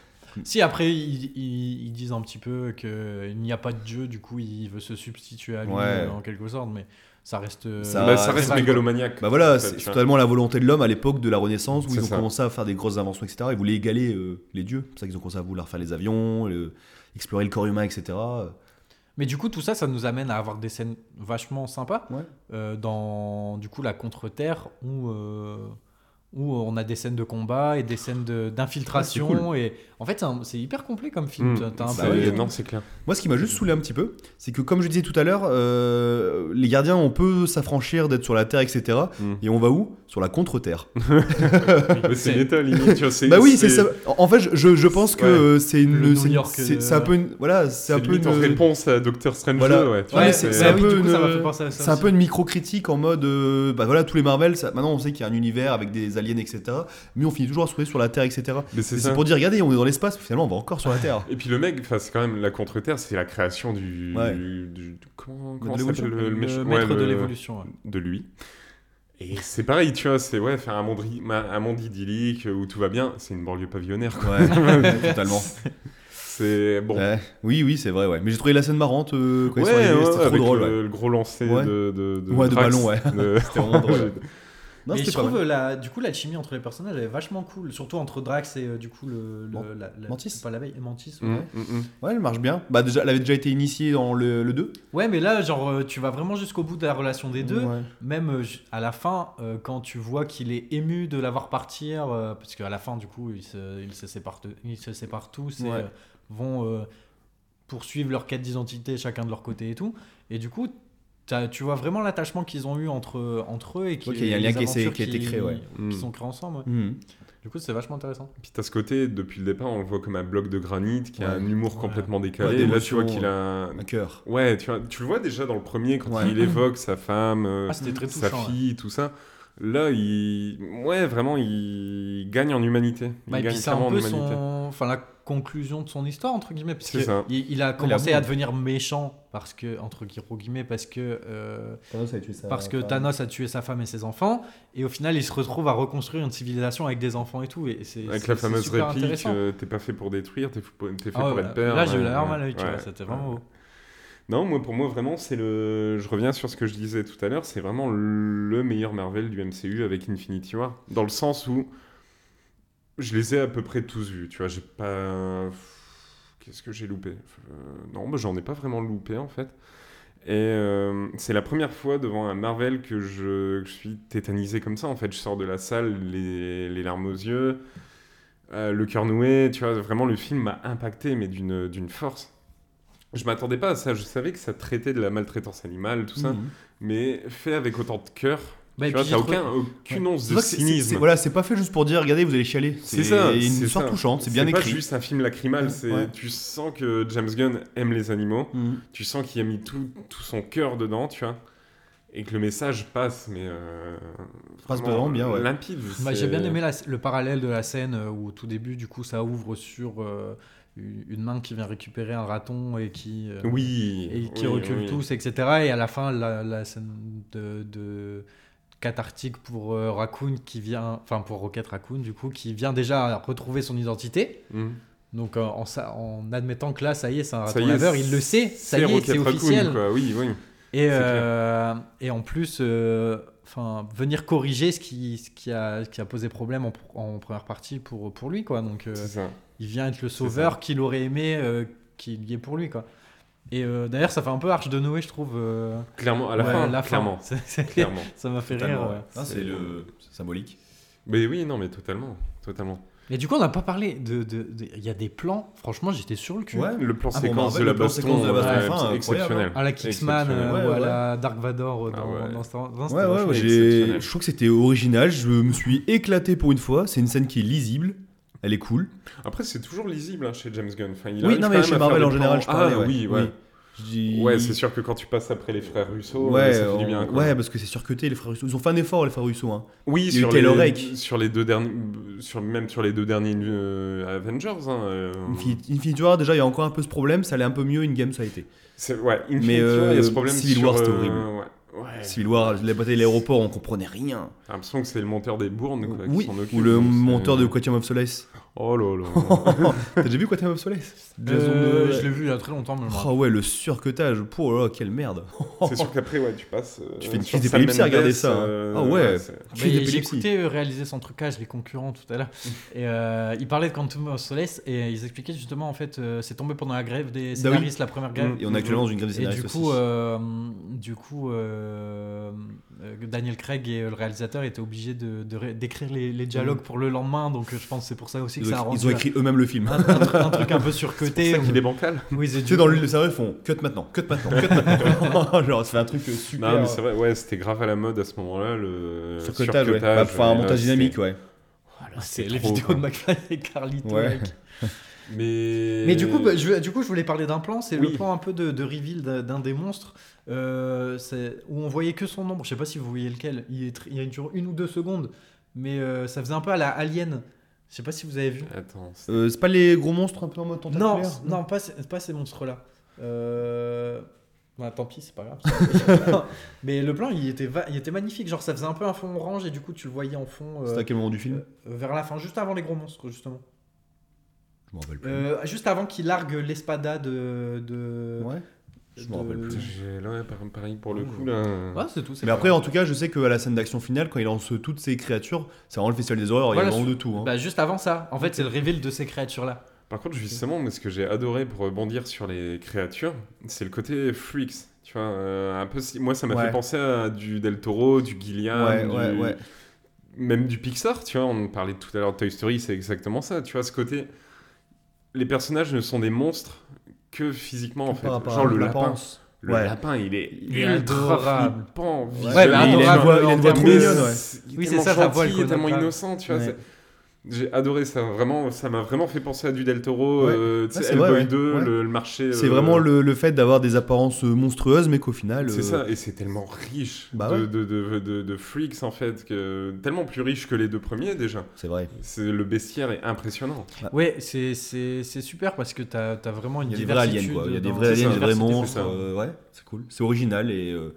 Si après ils, ils- ils disent un petit peu qu'il n'y a pas de dieu, du coup il veut se substituer à lui Ouais. euh, en quelque sorte, mais ça reste. euh, Ça- Bah, ça reste mégalomaniaque. Bah voilà, en fait, c'est totalement la volonté de l'homme à l'époque de la Renaissance où ils ont ça. commencé à faire des grosses inventions, etc. Ils voulaient égaler euh, les dieux. C'est pour ça qu'ils ont commencé à vouloir faire les avions, le- explorer le corps humain, etc. Mais du coup, tout ça, ça nous amène à avoir des scènes vachement sympas Ouais. euh, dans du coup la contre-terre où, euh, où on a des scènes de combat et des scènes de- d'infiltration. et en fait, c'est hyper complet comme film. Mm. Un peu- ouais. Non, c'est clair. Moi, ce qui m'a juste saoulé un petit peu, c'est que comme je disais tout à l'heure, euh, les gardiens, on peut s'affranchir d'être sur la Terre, etc. Mm. Et on va où? Sur la contre-Terre. Mais c'est méta limite, Bah oui, c'est ça. En fait, je, je pense que Ouais. euh, c'est une. C'est euh, c'est un peu une. Voilà, c'est un peu en une. réponse à Doctor Strange Voilà. 2, ouais. c'est- un peu une- C'est un aussi. peu une micro-critique en mode. bah voilà, tous les Marvel, ça- maintenant on sait qu'il y a un univers avec des aliens, etc. Mais on finit toujours à se trouver sur la Terre, etc. Mais c'est Et ça. C'est pour dire, regardez, on est dans l'espace, finalement on va encore sur la Terre. Et puis le mec, enfin, c'est quand même la contre-terre, c'est la création du. Ouais. du- du- comment De comment l'évolution. s'appelle le, le, le méchant maître Ouais, de l'évolution. ouais. de lui. Et c'est pareil, tu vois, c'est ouais, faire un monde, un monde idyllique où tout va bien, c'est une banlieue pavillonnaire. quoi. Ouais, totalement. C'est bon. Ouais. Oui, oui, c'est vrai, ouais. Mais j'ai trouvé la scène marrante euh, quand Ouais, ils sont arrivés, ouais, c'était trop avec drôle. le, ouais. le gros lancer Ouais. de, de, de, Ouais, de Drax, ballon, ouais. de- C'était vraiment drôle. Non, Mais je trouve la, du coup l'alchimie entre les personnages elle est vachement cool, surtout entre Drax et euh, du coup le, le- Man- la, la- Mantis pas l'abeille, Mantis. Mm, Ouais. mm, mm. Ouais, elle marche bien. Bah, déjà, elle avait déjà été initiée dans le, le 2. Ouais, mais là genre euh, tu vas vraiment jusqu'au bout de la relation des deux. Ouais. Même euh, à la fin, euh, quand tu vois qu'il est ému de la voir partir, euh, parce qu'à la fin, du coup, ils se, ils se, séparent, ils se séparent tous et Ouais. vont euh, poursuivre leur quête d'identité chacun de leur côté et tout. Et du coup, tu vois vraiment l'attachement qu'ils ont eu entre, entre eux et qui, Ok, il y a un lien les qui qui a été créé, ouais. Qui Mm. sont créés ensemble. ouais. Mhm. Du coup, c'est vachement intéressant. Puis t'as ce côté, depuis le départ, on le voit comme un bloc de granit qui a un humour Ouais. complètement Ouais, décalé. et là, tu vois qu'il a. un- Un cœur. Ouais, tu, vois, tu le vois déjà dans le premier quand Ouais. il évoque sa femme, euh, Ah, sa fille, tout ça. Là, il. Ouais, vraiment, il gagne en humanité. Il Bah, et gagne puis c'est un en humanité. son... enfin, la conclusion de son histoire, entre guillemets. Parce que il, il a commencé à devenir méchant, parce que, entre gros guillemets, parce que, euh, parce que Thanos a tué sa femme et ses enfants. Et au final, il se retrouve à reconstruire une civilisation avec des enfants et tout. Et c'est, Avec la fameuse réplique, euh, t'es pas fait pour détruire, t'es, fait Ah pour voilà. être père. Là, j'ai eu la larme à l'œil. C'était vraiment ouais. beau. Non, moi, pour moi, vraiment, c'est le. Je reviens sur ce que je disais tout à l'heure, c'est vraiment le meilleur Marvel du MCU avec Infinity War. Dans le sens où je les ai à peu près tous vus, tu vois. J'ai pas. Qu'est-ce que j'ai loupé? Euh, Non, bah, j'en ai pas vraiment loupé en fait. Et euh, c'est la première fois devant un Marvel que je, que je suis tétanisé comme ça. En fait, je sors de la salle, les, les larmes aux yeux, euh, le cœur noué. Tu vois, vraiment, le film m'a impacté, mais d'une d'une force. Je m'attendais pas à ça. Je savais que ça traitait de la maltraitance animale, tout ça, Mhm. mais fait avec autant de cœur. Bah, tu vois, t'as aucun, aucune once C'est de c'est- c'est- cynisme. c'est- Voilà, c'est pas fait juste pour dire, regardez, vous allez chialer. C'est ça, une c'est histoire ça. touchante, c'est bien pas écrit. juste un film lacrymal, c'est Ouais. tu sens que James Gunn aime les animaux, Mhm. tu sens qu'il a mis tout, tout son cœur dedans, tu vois, et que le message passe, mais euh, Passe vraiment bien, ouais. limpide. Bah, c'est- j'ai bien aimé la- le parallèle de la scène euh, où au tout début, du coup, ça ouvre sur euh, une une main qui vient récupérer un raton et qui, euh, Oui. et qui oui, recule oui. tous, etc. Et à la fin, la, la scène de, de cathartique pour euh, Raccoon qui vient, enfin pour Rocket Raccoon, du coup, qui vient déjà retrouver son identité. Mhm. Donc euh, en, en admettant que là, ça y est, c'est un Ça raton laveur, il le sait, ça y est, c'est officiel. quoi. Oui, oui. Et, euh, et en plus, euh, enfin, venir corriger ce qui, ce qui, a, qui a posé problème en, en première partie pour, pour lui, quoi. Donc, euh, il vient être le sauveur qu'il aurait aimé euh, qu'il y ait pour lui, quoi. Et euh, d'ailleurs, ça fait un peu Arche de Noé, je trouve. euh, Clairement, à la ouais, fin, la fin. clairement. C'est- c'est- clairement. ça m'a fait rire. Totalement, ouais. ouais. Ah, C'est- le c'est symbolique. Mais oui, non, mais totalement, totalement. Et du coup, on n'a pas parlé de. de- de- Il y a des plans, franchement, j'étais sur le cul. Ouais. Le plan Ah, bon, séquence bah, de la baston, de la baston, ouais, fin, exceptionnel. À la Kingsman euh, Ouais, ou à la Dark Vador euh, dans, Ah ouais. dans Star Wars. Non, Ouais, ouais, je trouve que c'était original. Je me suis éclaté pour une fois. C'est une scène qui est lisible. Elle est cool. Après, c'est toujours lisible hein, chez James Gunn. Enfin, il Oui, non, mais chez Marvel en général, je parlais. Ah ouais. oui, ouais. Dis- Ouais, c'est sûr que quand tu passes après les frères Russo, Ouais, ça fait du bien. Quoi. ouais, parce que c'est surcuté, les frères Russo. Ils ont fait un effort, les frères Russo. Hein. Oui, sur les, sur les deux derniers, sur, même sur les deux derniers euh, Avengers. Hein, euh, Infinity, Infinity War, déjà, il y a encore un peu ce problème. Ça allait un peu mieux. In-game, ça a été. ouais, Infinity Mais, War, il y a ce euh, problème Civil War, c'était horrible. Ouais, ouais. Civil War, la bataille de l'aéroport, on comprenait rien. J'ai l'impression que c'est le monteur des bournes quoi, qui oui, s'en occupe. ou le donc monteur de Quantum of Solace. Oh là là. T'as déjà vu Quantum of Solace? Euh, de- Je l'ai vu il y a très longtemps, mais je me Oh ouais, le surcutage. Pour oh là, quelle merde. c'est sûr qu'après, ouais, tu passes. euh, Tu fais une crise d'épilepsie à regarder ça, euh, Ah ouais. Mais J'ai écouté euh, réaliser son trucage, les concurrents tout à l'heure. Et euh, il parlait de Quantum of Solace et ils expliquaient justement en fait, euh, c'est tombé pendant la grève des scénaristes, la première grève. Et on est actuellement dans une grève des Et scénaristes du aussi. coup, euh, du coup Daniel Craig et euh, le réalisateur étaient obligés de, de ré- d'écrire les, les dialogues pour le lendemain, donc euh, je pense que c'est pour ça aussi que ils, ça a ont, rendu ils ont écrit eux-mêmes le film. un, un truc, un truc un peu C'est surcoté. ça où- qu'il est bancal. Oui, c'est Tu sais, dans le cerveau, ils font cut maintenant, cut maintenant, cut maintenant. Genre, ça fait un truc euh, super. Non, mais c'est vrai, ouais, c'était grave à la mode à ce moment-là, le ouais. surcutage, Bah, faire un montage c'était- dynamique, ouais. Voilà, c'est c'est les trop, vidéos quoi. de McFly et Carlito. Ouais. mec. Mais... Mais du coup, bah, je, du coup, je voulais parler d'un plan. C'est Oui. le plan un peu de, de reveal d'un- des monstres euh, où on voyait que son nombre. Je sais pas si vous voyez lequel. Il, est il y a une ou deux secondes, mais euh, ça faisait un peu à la Alien. Je sais pas si vous avez vu. Attends, c'est- Euh, pas les gros monstres un peu en mode Non, tentaculaire non, pas, ces- pas ces monstres-là. Euh... bah, tant pis, c'est pas grave. mais le plan, il était, va- il était magnifique. Genre, ça faisait un peu un fond orange et du coup, tu le voyais en fond euh, C'était à quel moment du film euh, vers la fin, juste avant les gros monstres, justement. Je m'en rappelle plus. Euh, juste avant qu'il largue l'espada de. de... Ouais. Je me de- rappelle plus. j'ai là, par- pareil pour le coup, là. Ouais, c'est tout. Mais après, en tout cas, je sais qu'à la scène d'action finale, quand il lance toutes ces créatures, c'est vraiment le festival des horreurs. Il y Voilà, a vraiment de tout. hein. Bah, juste avant ça, en fait, c'est le reveal de ces créatures-là. Par contre, justement, ce que j'ai adoré pour rebondir sur les créatures, c'est le côté freaks. Tu vois, euh, un peu, si- moi, ça m'a Ouais. fait penser à du Del Toro, du Gilliam, Ouais, du- ouais, ouais. même du Pixar. Tu vois, on parlait tout à l'heure de Toy Story, c'est exactement ça. Tu vois, ce côté, les personnages ne sont des monstres que physiquement, en fait. Genre le lapin. Le Ouais. lapin, il est Il est ultra adorable. flippant. Ouais, mais il a une voix, il a une voix en trop termes de- mignonne, ouais. Est Oui, c'est tellement ça, sa voix, elle tellement innocent, tu vois. Ouais. C'est- J'ai adoré ça, vraiment, ça m'a vraiment fait penser à du Del Toro, Ouais. euh, c'est Hellboy vrai, ouais. 2, Ouais. le, le marché. C'est euh, vraiment le, le fait d'avoir des apparences euh, monstrueuses, mais qu'au final. C'est euh, ça, et c'est tellement riche Bah de, ouais. de, de, de- de freaks en fait, que, tellement plus riche que les deux premiers déjà. C'est vrai. C'est, le bestiaire est impressionnant. Ouais, c'est c'est- c'est super parce que t'as as vraiment une Il y a des vrais diversité. aliens, quoi. Il y a des vrais c'est aliens, des vrais diversité, monstres. c'est euh, ouais, c'est cool. C'est original et euh,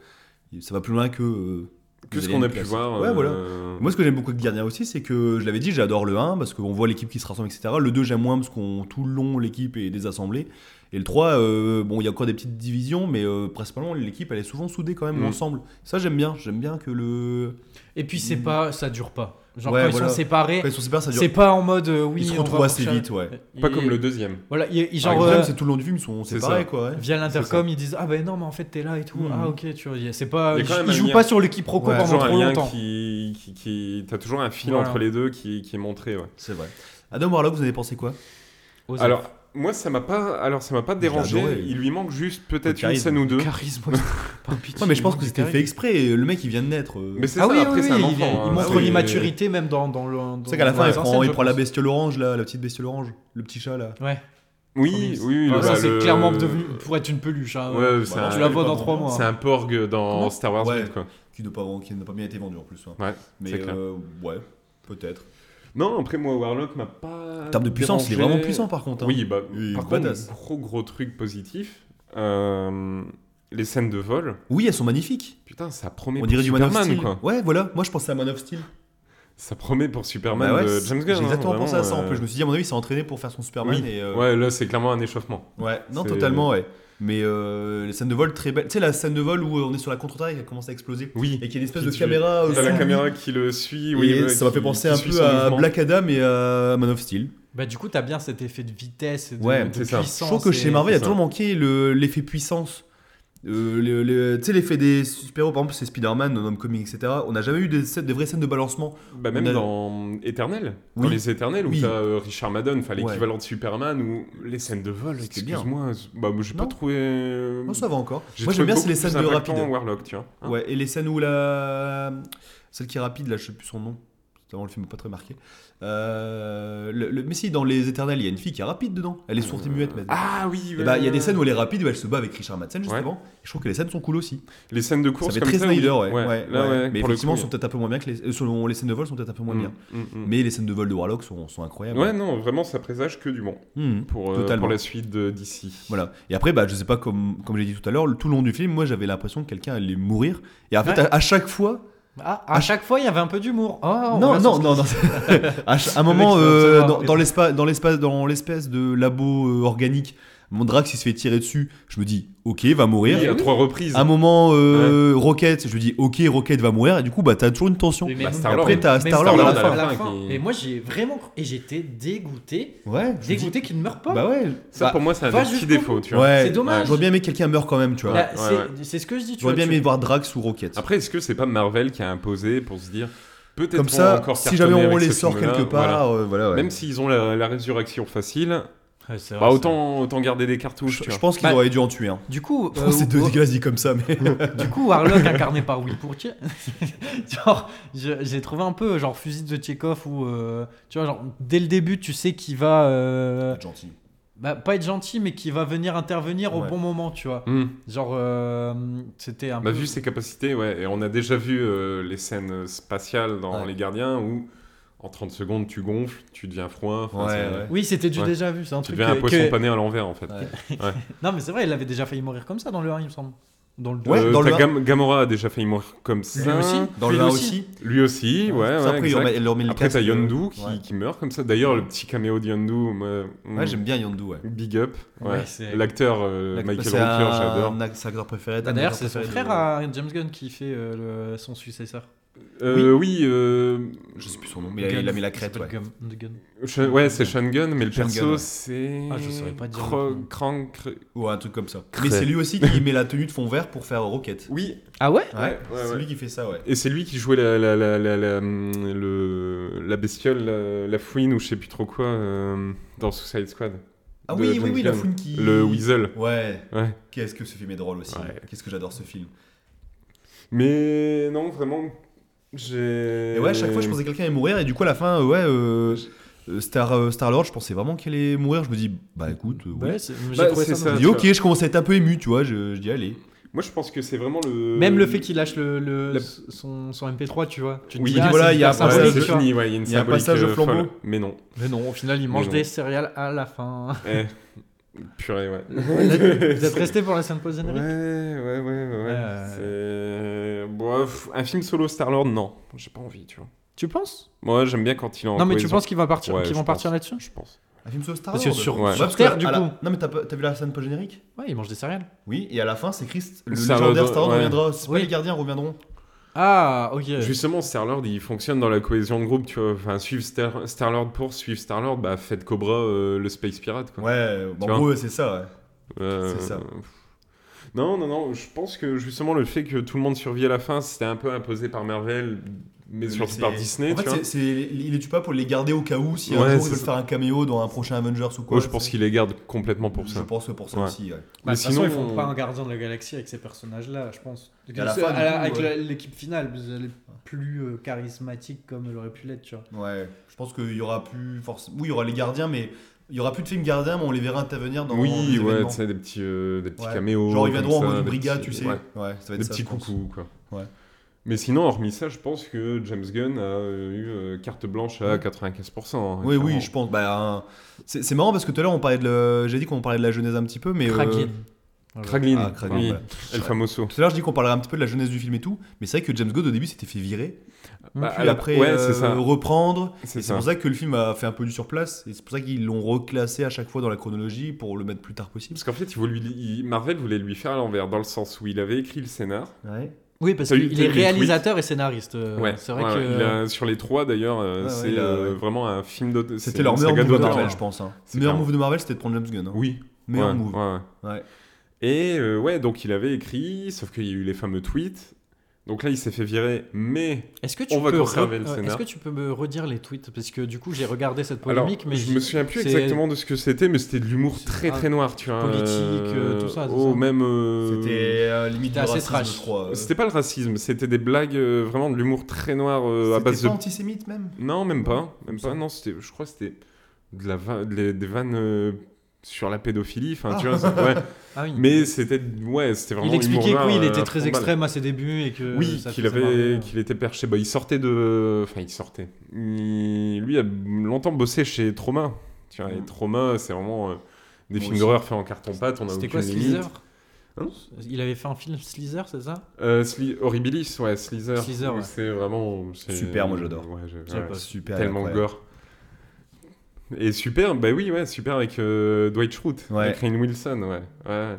ça va plus loin que. Que ce qu'on a pu voir. Ouais, euh, voilà. Moi, ce que j'aime beaucoup avec Guardian aussi, c'est que je l'avais dit, j'adore le 1 parce qu'on voit l'équipe qui se rassemble, etc. Le 2, j'aime moins parce qu'on tout le long, l'équipe est désassemblée. Et le 3, euh, bon, il y a encore des petites divisions, mais euh, principalement, l'équipe, elle est souvent soudée quand même Mm. ensemble. Ça, j'aime bien. J'aime bien que le. Et puis c'est pas, ça dure pas. Genre Ouais, quand ils voilà. séparés, Quand ils sont séparés, ça dure. c'est pas en mode euh, oui. Ils se retrouvent assez vite, ouais. Pas comme le deuxième. Voilà, genre exemple, euh, c'est tout le long du film, ils sont c'est séparés, quoi. ouais. via l'intercom, ils disent ah ben non mais en fait t'es là et tout. Mhm. Ah ok, tu vois, c'est pas, ils, ils jouent lien. pas sur le quiproquo Ouais. pendant trop longtemps. qui, qui, qui- T'as toujours un fil entre les deux qui, est montré, ouais. C'est vrai. Adam Warlock, vous avez pensé quoi? Alors, moi, ça m'a pas, alors, ça m'a pas dérangé. adoré. Il lui manque juste peut-être une scène ou deux. charisme. Ouais, mais je pense que c'était fait exprès. Le mec, il vient de naître. euh. Mais c'est Ah ça, oui, après, oui, c'est un oui, enfant. il, hein. il montre Ah oui, l'immaturité même dans, dans le. dans- C'est vrai qu'à la fin, il prend, il prend la bestiole orange, là, la petite bestiole orange, le petit chat, là. Ouais. Oui, oui, Ah, ça bah, c'est le- clairement devenu pour être une peluche. hein. Ouais, c'est Bah, un- tu la vois dans trois mois. C'est un porg dans Comment Star Wars Ouais. 8, quoi. Qui n'a pas, qui n'a pas bien été vendu en plus. hein. Ouais, Mais c'est clair. euh, ouais, peut-être. Non, après, moi, Warlock m'a pas. En termes de puissance, il est dérangé. vraiment puissant par contre. hein. Oui, bah, Il par contre, badass. gros, gros truc positif. euh, les scènes de vol, Oui, elles sont magnifiques. putain, ça promet On dirait du Man of Steel. quoi. Ouais, voilà. Moi, je pensais à Man of Steel. Ça promet pour Superman Bah ouais, de James Gunn. J'ai hein, exactement pensé à ça en plus. Je euh, me suis dit, à mon avis, il s'est entraîné pour faire son Superman. Oui. Et, euh, Ouais, là, c'est clairement un échauffement. ouais. non, totalement, ouais. Mais euh, les scènes de vol très belles. Tu sais, la scène de vol où on est sur la contre-attaque et elle commence à exploser. Oui. Et qu'il y a une espèce Qui de tue. caméra. euh, T'as la caméra qui le suit. Et Oui, ouais, ça m'a qui- fait penser qui un peu à mouvement. Black Adam et à Man of Steel. Bah du coup t'as bien cet effet de vitesse, et de, Ouais, de c'est ça. Je puissance. trouve que chez Marvel, il y a toujours manqué le- l'effet puissance. Euh, tu sais, l'effet des super-héros, par exemple, c'est Spider-Man, non comics, etc. On n'a jamais eu des, scènes- des vraies scènes de balancement. Bah, même On a- dans Éternel, dans Oui. les Éternels, où Oui. t'as euh, Richard Madden, enfin l'équivalent de Superman, ou les scènes de vol, C'était bien. excuse-moi, bah, moi, j'ai pas Non. trouvé. Oh, ça va encore. J'ai Moi, trouvé j'aime bien, c'est beaucoup les plus scènes de impactant rapide. Warlock, tu vois. Hein Ouais, et les scènes où la. Celle qui est rapide, là, je sais plus son nom. Avant, le film n'est pas très marqué. Euh, le, le- Mais si, dans Les Éternels, il y a une fille qui est rapide dedans. Elle est sourde et muette maintenant. Ah oui, ouais, bah, il y a des scènes où elle est rapide, où elle se bat avec Richard Madsen juste Ouais. Et je trouve que les scènes sont cool aussi. Les scènes de Ça course fait comme très ça. Snyder, ouais. là, Mais effectivement, coup, sont peut-être un peu moins bien que les. euh, selon les scènes de vol sont peut-être un peu moins Mm, bien. mm, mm. Mais les scènes de vol de Warlock sont, sont incroyables. Ouais, non, vraiment, ça présage que du bon pour, euh, pour la suite d'ici. Voilà. Et après, bah, je sais pas, comme, comme j'ai dit tout à l'heure, tout le long du film, moi j'avais l'impression que quelqu'un allait mourir. Et en fait, à chaque fois. Ah, à chaque fois, il y avait un peu d'humour. Oh, on non, non, non, non. à, un moment, euh, dans, des- dans l'espace, dans l'espace, dans l'espèce de labo euh, organique, mon Drax il se fait tirer dessus. Je me dis, ok, va mourir. Oui, à trois reprises. À un moment, euh, Rocket, je me dis, ok, Rocket va mourir. Et du coup, bah, t'as toujours une tension. Oui, mais Bah. Après, t'as Star-Lord à la fin. qui- Mais moi, j'ai vraiment. cru- Et j'étais dégoûté. Ouais, dis- Dégoûté qu'il ne meure pas. Bah ouais. Ça, Bah, pour moi, c'est un défauts, bout. tu vois. ouais. C'est dommage. J'aurais bien aimé que quelqu'un meure quand même, tu vois. C'est ce que je dis. Tu J'aurais vois, bien tu- aimé voir Drax ou Rocket. Après, est-ce que c'est pas Marvel qui a imposé pour se dire peut-être Comme ça, si jamais on les sort quelque voilà. part, euh, voilà. ouais. Même s'ils ont la, la résurrection facile, Ouais, c'est vrai, bah, autant, autant garder des cartouches. Je, tu je vois. pense qu'ils Bah, auraient dû en tuer un. Du coup, Je euh, c'est Wa- dit comme ça, mais. du coup, Warlock incarné par Will Pourtier, genre, je- j'ai trouvé un peu genre fusil de Tchekhov où, euh, tu vois, genre, dès le début, tu sais qu'il va, euh, gentil. bah, pas être gentil, mais qu'il va venir intervenir au Ouais. bon moment, tu vois. Hmm. Genre, euh, c'était un Bah, peu. vu ses capacités, ouais. Et on a déjà vu euh, les scènes spatiales dans Ouais. Les Gardiens où en 30 secondes tu gonfles, tu deviens froid. enfin, Ouais, c'est- ouais. Oui, c'était Ouais. déjà vu, c'est un Tu truc deviens un que- poisson que- pané à l'envers en fait. Ouais. Non, mais c'est vrai, il avait déjà failli mourir comme ça dans le 1, il me semble. Dans le 2. Ouais, Euh, dans le t'as un- Gam- Gamora a déjà failli mourir comme ça. Lui aussi. Dans Lui le 1 aussi. aussi. Lui aussi, ouais, après, exact. Après, t'as euh, Yondu qui, ouais. qui meurt comme ça. D'ailleurs, le petit caméo de Yondu, moi, Ouais, j'aime bien Yondu, ouais. Big up. Ouais. Ouais, c'est- L'acteur euh, L'ac- Michael c'est Rooker, un- j'adore. un ac- acteur préféré. Un D'ailleurs, acteur c'est son préféré frère de- à James Gunn qui fait son successeur. Euh, oui, euh, Je sais plus son nom, mais il a- il a mis la crête, ouais. Sean- ouais, c'est Sean Gunn, mais le Sean perso, Gunn, ouais. c'est. Ah, je saurais pas dire Cro-. Crank- Cr- Ou un truc comme ça. Mais c'est lui aussi qui met la tenue de fond vert pour faire Rocket. Oui, Ah ouais Ouais, ouais, c'est ouais. lui qui fait ça, ouais. et c'est lui qui jouait la, la, la, la, la, hum, le, la bestiole, la, la fouine ou je sais plus trop quoi euh, dans Suicide Squad. Ah oui, oui, James oui, la Gunn. fouine qui. Le Weasel. Ouais. Ouais. Qu'est-ce que ce film est drôle aussi. Ouais. Qu'est-ce que j'adore ce film. Mais non, vraiment. Et ouais, à chaque fois, je pensais que quelqu'un allait mourir, et du coup, à la fin, euh, ouais, euh, euh, Star, euh, Star-Lord, je pensais vraiment qu'elle allait mourir. Je me dis, bah écoute, euh. Ouais, c'est- j'ai Bah, ok, vois. je commence à être un peu ému, tu vois. Je, je dis, allez. Moi, je pense que c'est vraiment le. Même le fait qu'il lâche le, le- La- son, son MP3, tu vois. Tu te Oui, dis, ah, voilà, il y a un Ouais, tu vois. fini, ouais, il y a une y a un passage euh, flambeau. folle. Mais non. Mais non, au final, il mange non. des céréales à la fin. Eh, purée, ouais. Vous êtes resté pour la scène post Ouais, générique ouais, ouais, ouais. ouais. C'est. Bref, un film solo Star-Lord, non. J'ai pas envie, tu vois. Tu penses? Moi, j'aime bien quand il est en Non, mais tu cohésion. penses qu'ils vont partir, Ouais, qu'ils je vont partir là-dessus? Je pense. Un film sur Star Parce Wars. que sur, Ouais. sur parce que Terre, à du la- coup. Non, mais t'as pas- t'as vu la scène post-générique? Ouais, ils mangent des céréales. Oui, et à la fin, c'est Christ. Le Star-Lord, légendaire Star-Wars ouais. reviendra. C'est pas Oui. les gardiens reviendront. Ah, ok. Justement, Star-Lord, il fonctionne dans la cohésion de groupe, tu vois. Enfin, suivre Star- Star-Lord pour suivre Star-Lord, bah, faites Cobra euh, le Space Pirate, quoi. Ouais, bon, Tu en vois. gros, c'est ça, ouais. Euh, C'est ça. Non, non, non, je pense que justement le fait que tout le monde survit à la fin, c'était un peu imposé par Marvel, mais surtout par Disney, En fait, vois. c'est- c'est- il les tue pas pour les garder au cas où si un Ouais, jour c'est ils veulent ça. faire un caméo dans un prochain Avengers ou quoi. Moi, je pense qu'il les garde complètement pour Je ça. pense que pour ça Ouais. aussi, ouais. Bah, Mais de toute façon, sinon, ils font on- pas un gardien de la galaxie avec ces personnages-là, je pense. à la C'est- fin, du la- coup, avec ouais. la- l'équipe finale, elle est plus euh, charismatique comme elle aurait pu l'être, tu vois. Ouais, je pense qu'il y aura plus forcément. Oui, il y aura les gardiens, mais il y aura plus de films gardiens, mais on les verra intervenir dans oui, des ouais, tu sais, des petits, euh, des petits Ouais. caméos. Genre ils viendront en mode brigade, petits- tu sais. ouais, Ouais, ça va être des ça. petits coucous, quoi. Ouais. Mais sinon, hormis ça, je pense que James Gunn a euh, eu euh, carte blanche à Ouais. 95%. hein, Oui, oui, je pense. Bah, c'est c'est marrant parce que tout à l'heure on parlait de. le- J'ai dit qu'on parlait de la jeunesse un petit peu, mais. euh, Kraglin. Voilà. Kraglin, Ah, Kraglin, oui, voilà. El Famoso. Tout à l'heure, je dis qu'on parlerait un petit peu de la jeunesse du film et tout, mais c'est vrai que James Gunn au début s'était fait virer, Bah, puis après ouais, euh, ça. reprendre. C'est pour ça que le film a fait un peu du surplace, et c'est pour ça qu'ils l'ont reclassé à chaque fois dans la chronologie pour le mettre plus tard possible. Parce qu'en fait, il voulait lui- il- Marvel voulait lui faire à l'envers, dans le sens où il avait écrit le scénar. Ouais. Oui, parce qu'il est les réalisateur et scénariste. euh, ouais, c'est vrai ouais, que. il a- sur les trois d'ailleurs, euh, c'est euh, ouais. vraiment un film d'auteur. C'était leur meilleur move de. Marvel, je pense. Hein. Le meilleur move de Marvel, c'était de prendre James Gunn. hein. Oui, Meilleur move. Ouais. Et euh, ouais, donc il avait écrit, sauf qu'il y a eu les fameux tweets. Donc là, il s'est fait virer, mais Est-ce que tu On va peux conserver re- le. Est-ce que tu peux me redire les tweets? Parce que du coup j'ai regardé cette Alors, polémique mais je me souviens plus exactement de ce que c'était, mais c'était de l'humour très très noir, tu vois. politique, euh, tout ça, Oh, ça même. euh, C'était euh, limite assez racisme, trash. je crois. C'était pas le racisme, c'était des blagues, euh, vraiment de l'humour très noir euh, à C'était base pas de. antisémite même? Non, même pas, même pas. Non, c'était, je crois que c'était de la va- de- des vannes euh, sur la pédophilie. Enfin, tu Ah. vois. ouais. Ah oui. Mais c'était, ouais, c'était vraiment. il expliquait que oui, il était euh, très balle. extrême à ses débuts et que Oui, qu'il avait, marrer. qu'il était perché. Bah, il sortait de, enfin, il sortait. Il- lui a longtemps bossé chez Trauma. Tu vois, et Mm. Trauma, c'est vraiment euh, des Moi films d'horreur faits en carton pâte. On a C'était quoi. Slither Hein Il avait fait un film Slither, c'est ça? Euh, Sli- Horribilis, ouais, Slither. Slither, ouais. C'est vraiment c'est- Super, moi, j'adore. Ouais, ouais. Super. tellement incroyable. gore. Et super, bah oui, ouais, super avec euh, Dwight Schrute, Ouais. avec Rainn Wilson, ouais. ouais.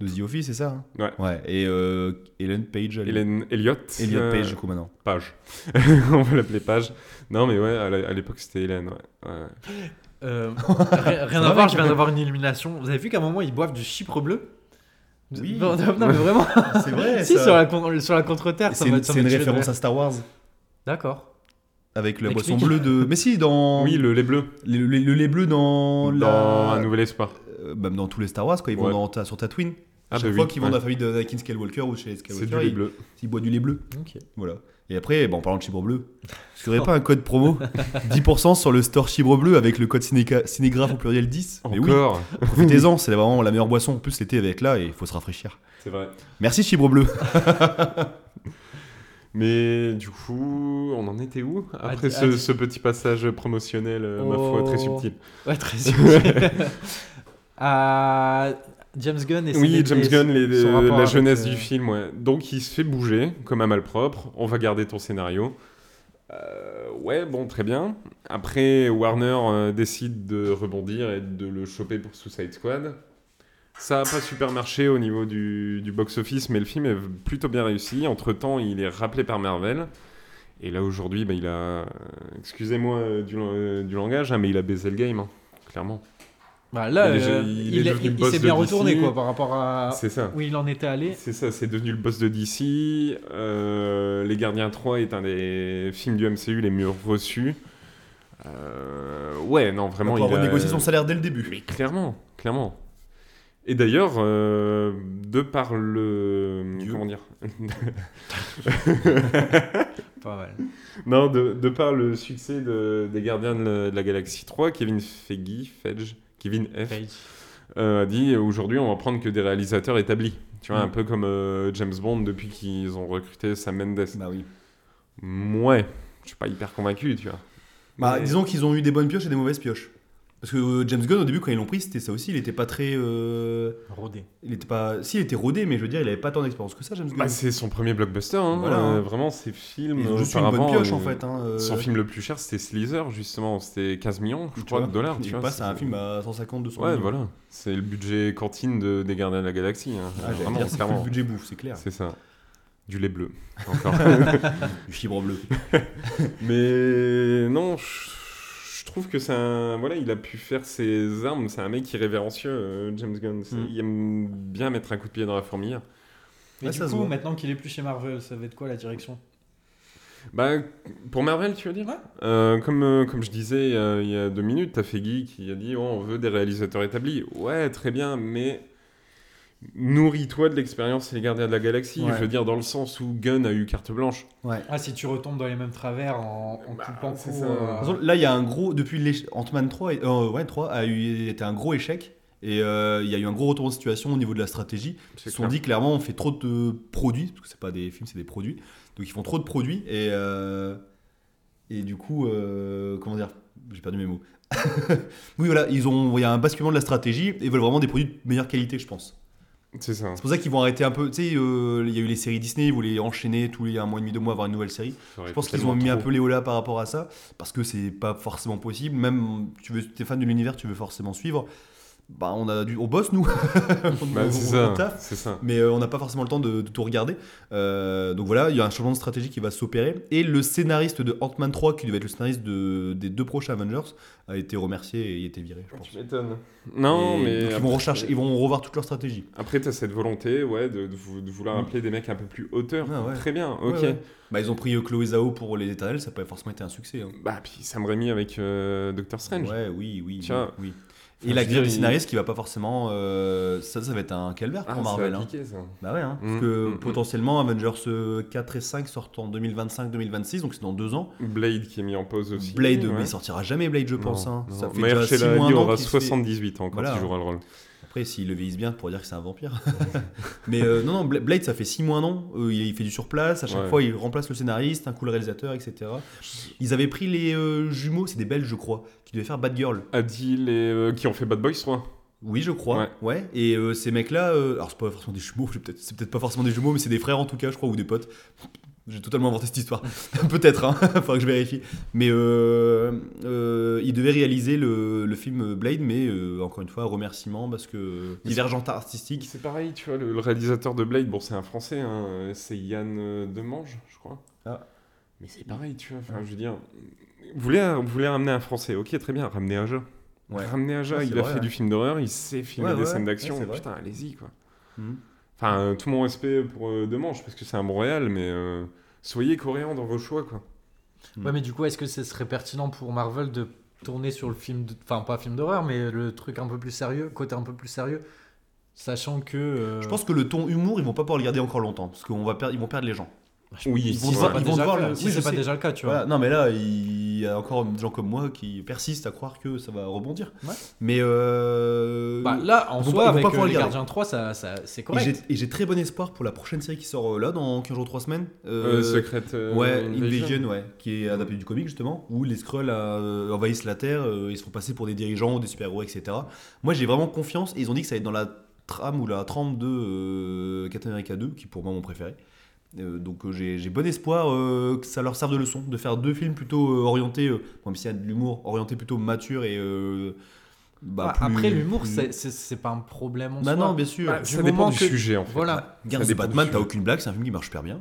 De The Office, c'est ça hein? Ouais. Ouais. Et euh, Ellen Page. elle- Hélène Elliott. Elliot euh, Page, du coup, maintenant. Page. On va l'appeler Page. Non, mais ouais, à l'époque, c'était Hélène, ouais. ouais. Euh, Rien à voir, je viens d'avoir une illumination. Vous avez vu qu'à un moment ils boivent du chypre bleu? Oui. Non, non, mais vraiment. C'est vrai, si, ça. sur la, sur la contre-terre, C'est une, une référence à Star Wars. D'accord. Avec la Explique. boisson bleue de. Mais si, dans. Oui, le lait bleu. Le, le- le lait bleu dans. Dans la... Un Nouvel Espoir. euh, même dans tous les Star Wars, quand ils vont dans sur Tatooine. Ah, Chaque bah fois oui, qu'ils vont ouais. dans la famille de Anakin Skywalker ou chez C'est Skywalker, du lait ils, bleu. ils boivent du lait bleu. Ok. Voilà. Et après, bon, en parlant de chibre bleu, est-ce qu'il n'y aurait pas un code promo 10% sur le store chibre bleu avec le code cinéca- cinégraphe au pluriel 10 Mais oui, Encore profitez-en, c'est vraiment la meilleure boisson. En plus, l'été avec là et il faut se rafraîchir. C'est vrai. Merci chibre bleu. Mais du coup, on en était où Après Ah, ce, ah, ce petit passage promotionnel, euh, ma foi, très Oh. subtil. Ouais, très subtil. Ah, James Gunn et Oui, James Gunn, les- la jeunesse euh, du film, ouais. Donc il se fait bouger, comme un malpropre. On va garder ton scénario. Euh, ouais, bon, très bien. Après, Warner euh, décide de rebondir et de le choper pour Suicide Squad. Ça a pas super marché au niveau du, du box-office, mais le film est plutôt bien réussi. Entre-temps, il est rappelé par Marvel. Et là, aujourd'hui, bah, il a... Excusez-moi euh, du, euh, du langage, hein, mais il a baisé le game, hein, clairement. Bah, là, Il euh, il il, s'est bien retourné quoi, par rapport à ça. où il en était allé. C'est ça, c'est devenu le boss de DC. Euh, les Gardiens 3 est un des films du MCU les mieux reçus. Euh, ouais, non, vraiment. il a- renégocier son salaire dès le début. Mais clairement, clairement. Et d'ailleurs, euh, de par le. Dieu. Comment dire Pas mal. Non, de, de par le succès de- des Gardiens de la, de la Galaxie 3, Kevin Feige, Feige Kevin F. Page. euh, a dit aujourd'hui on va prendre que des réalisateurs établis. Tu vois, Mm. un peu comme euh, James Bond depuis qu'ils ont recruté Sam Mendes. Bah oui. Ouais, je suis pas hyper convaincu, tu vois. Bah, Mais- disons qu'ils ont eu des bonnes pioches et des mauvaises pioches. Parce que euh, James Gunn, au début, quand ils l'ont pris, c'était ça aussi. Il était pas très. euh, Rodé. Il était pas. Si, il était rodé, mais je veux dire, il avait pas tant d'expérience que ça, James Gunn. Bah, c'est son premier blockbuster, hein. Voilà, Euh, vraiment ses films. Juste eu une bonne pioche euh, en fait. Hein, Son film le plus cher c'était Slither, justement, c'était 15 millions, je tu crois, vois. de dollars. Il Tu vois, passe à un film à 150, 200 Ouais, millions. voilà. C'est le budget cantine de, des Gardiens de la Galaxie. hein. Ah, Vraiment, dire, c'est clairement. le budget bouffe, c'est clair. C'est ça. Du lait bleu. Encore. Du chibre bleu. Mais non, je je trouve que c'est un. Voilà, il a pu faire ses armes. C'est un mec irrévérencieux, euh, James Gunn. Mm. Il aime bien mettre un coup de pied dans la fourmilière. Mais Ouais, du ça se coup, voit. maintenant qu'il est plus chez Marvel, ça va être quoi la direction? Bah, pour Marvel, tu veux dire? Ouais. Euh, comme, euh, comme je disais euh, il y a deux minutes, t'as Feige qui a dit oh, on veut des réalisateurs établis. Ouais, très bien, mais nourris-toi de l'expérience Les Gardiens de la Galaxie. Ouais. Je veux dire, dans le sens où Gunn a eu carte blanche. Ouais. Ah, si tu retombes dans les mêmes travers en, en Bah, court, ça. euh, là, il y a un gros. Depuis Ant-Man 3, et- euh, ouais, 3 a eu, été un gros échec. Et euh, il y a eu un gros retour de situation au niveau de la stratégie. Ils se sont dit clairement, on fait trop de produits, parce que c'est pas des films, c'est des produits. Donc ils font trop de produits et euh, et du coup, euh, comment dire, j'ai perdu mes mots. oui, voilà, ils ont, il y a un basculement de la stratégie et ils veulent vraiment des produits de meilleure qualité, je pense. C'est ça. C'est pour ça qu'ils vont arrêter un peu. Tu sais, euh, il y a eu les séries Disney, ils voulaient enchaîner tous les un mois et demi, deux mois, avoir une nouvelle série. Je pense qu'ils ont mis un peu les là par rapport à ça, parce que c'est pas forcément possible. Même, tu veux, es fan de l'univers, tu veux forcément suivre. Bah, on, a du, on bosse, nous. on, Bah, on- ça. ça. Mais euh, on n'a pas forcément le temps de, de tout regarder. Euh, donc voilà, il y a un changement de stratégie qui va s'opérer. Et le scénariste de Ant-Man 3, qui devait être le scénariste de, des deux prochains Avengers, a été remercié et il a été viré, je pense. Tu m'étonnes. Non, Et mais. donc ils, vont rechercher, ils vont revoir toute leur stratégie. Après, tu as cette volonté ouais, de, de vou- de vouloir Mm. appeler des mecs un peu plus hauteurs. Ah ouais. Très bien, ok. ouais. Bah, ils ont pris euh, Chloé Zhao pour les Éternels, ça n'a pas forcément été un succès. hein. Bah, puis Sam Raimi avec euh, Doctor Strange. Ouais, oui, oui. Tiens. oui, oui. Et la grille des scénaristes qui va pas forcément. euh, ça, ça va être un calvaire Ah, pour ça Marvel. va hein. ça. Bah ouais, hein, Mm, parce que mm, mm. potentiellement Avengers euh, 4 et 5 sortent en 2025-2026, donc c'est dans deux ans. Blade qui est mis en pause aussi. Blade, ouais. mais il sortira jamais Blade, je pense. Non, hein. non. Ça fait déjà 6 Ali mois, un an aura qu'il se fait- 78 ans quand Voilà. il jouera le rôle. Après, s'il le vieillisse bien, pour dire que c'est un vampire. mais euh, non, non, Bla- Blade, ça fait 6 mois. Euh, il, fait du surplace, à chaque Ouais. fois, il remplace le scénariste, un coup le réalisateur, etc. Ils avaient pris les euh, jumeaux, c'est des Belges, je crois, qui devaient faire Bad Girl. Adil et euh, qui ont fait Bad Boys 3. Oui, je crois. Ouais. Ouais. Et euh, ces mecs-là, euh, alors c'est pas forcément des jumeaux, c'est peut-être c'est peut-être pas forcément des jumeaux, mais c'est des frères en tout cas, je crois, ou des potes. J'ai totalement inventé cette histoire. peut-être, hein. faudra que je vérifie. Mais euh, euh, ils devaient réaliser le, le film Blade, mais euh, encore une fois, remerciement parce que divergente artistique. C'est pareil, tu vois, le, le réalisateur de Blade, bon, c'est un français, hein, c'est Yann Demange, je crois. Ah. Mais c'est pareil, tu vois, enfin, je veux dire, vous voulez, vous voulez ramener un français, ok, très bien, ramenez Aja. Ouais. Ramenez Aja, Ouais, il a vrai, fait ouais. du film d'horreur, il sait filmer des scènes d'action, putain, allez-y, quoi. Mhm. Enfin, tout mon respect pour euh, Demange, parce que c'est un bon réal, mais euh, soyez coréen dans vos choix, quoi. Ouais, mais du coup, est-ce que ce serait pertinent pour Marvel de tourner sur le film, de- enfin pas film d'horreur, mais le truc un peu plus sérieux, côté un peu plus sérieux, sachant que. euh, Je pense que le ton humour, ils vont pas pouvoir le garder encore longtemps, parce qu'ils va perdre, ils vont perdre les gens. Oui, ils vont ils le- si oui, c'est pas sais. déjà le cas, tu vois. Voilà. Non, mais là, il y a encore des gens comme moi qui persistent à croire que ça va rebondir. Ouais. Mais euh, Bah, là, en soi, avec pas euh, les. Gardiens 3, ça, ça, c'est correct. Et j'ai très bon espoir pour la prochaine série qui sort euh, là dans 15 jours 3 semaines. Euh, Euh, Secret euh, ouais, Invasion. Ouais, qui est adapté du comic justement, où les Skrulls euh, envahissent la Terre, euh, ils se font passer pour des dirigeants des super-héros, etc. Moi j'ai vraiment confiance et ils ont dit que ça va être dans la trame ou la trame de euh, Captain America 2, qui est pour moi mon préféré. Euh, donc euh, j'ai j'ai bon espoir euh, que ça leur serve de leçon, de faire deux films plutôt euh, orientés, euh, même s'il y a de l'humour, orientés plutôt mature et... euh, bah, Bah, plus- Après, l'humour, plus- c'est- c'est c'est pas un problème en Bah soi. non, bien sûr. Bah, Ça Du dépend du que- sujet, en fait. Voilà. Garde Batman, t'as aucune blague, c'est un film qui marche super bien.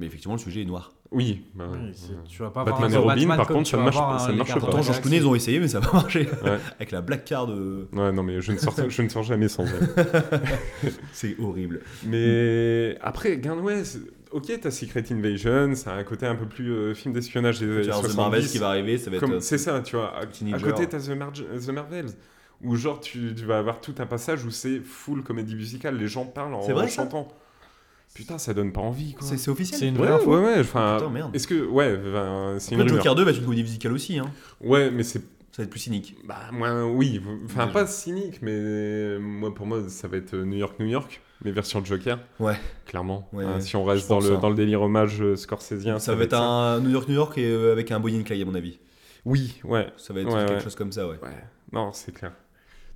Mais effectivement, le sujet est noir. Oui, bah ouais. Oui, c'est- tu vas pas Batman avoir et Robin, Batman par contre, ça marche ça marche pas. Pourtant, Georges Clooney, ils ont essayé, mais ça va pas marché. Ouais. Avec la black card, euh, Ouais, non, mais je ne sors, je ne sors jamais sans elle. c'est horrible. Mais après, c'est- ok, t'as Secret Invasion, ça a un côté un peu plus euh, film d'espionnage des années Tu vois, The 70. Marvels qui va arriver, ça va être. Comme- euh, C'est ça, tu vois. À, côté, t'as The, The Marvels, où genre tu, tu vas avoir tout un passage où c'est full comédie musicale, les gens parlent en, C'est vrai, en ça chantant. Putain, ça donne pas envie, quoi. C'est officiel. C'est une Ouais, vraie info. ouais, ouais, enfin. Putain, merde. Est-ce que. Ouais, c'est une rumeur. Joker 2 va être une comédie musicale aussi. Hein. Ouais, mais c'est. Ça va être plus cynique. Bah, moi, oui. Enfin, Déjà. pas cynique, mais moi, pour moi, ça va être New York, New York, mais version Joker. Ouais. Clairement. Ouais, Hein, ouais, si on reste dans le, hein. dans le délire hommage euh, scorsésien, ça va être un New York, New York et euh, avec un Bonnie and Clyde, à mon avis. Oui, ouais. Ça va être Ouais, quelque ouais. chose comme ça, ouais. Ouais, non, c'est clair.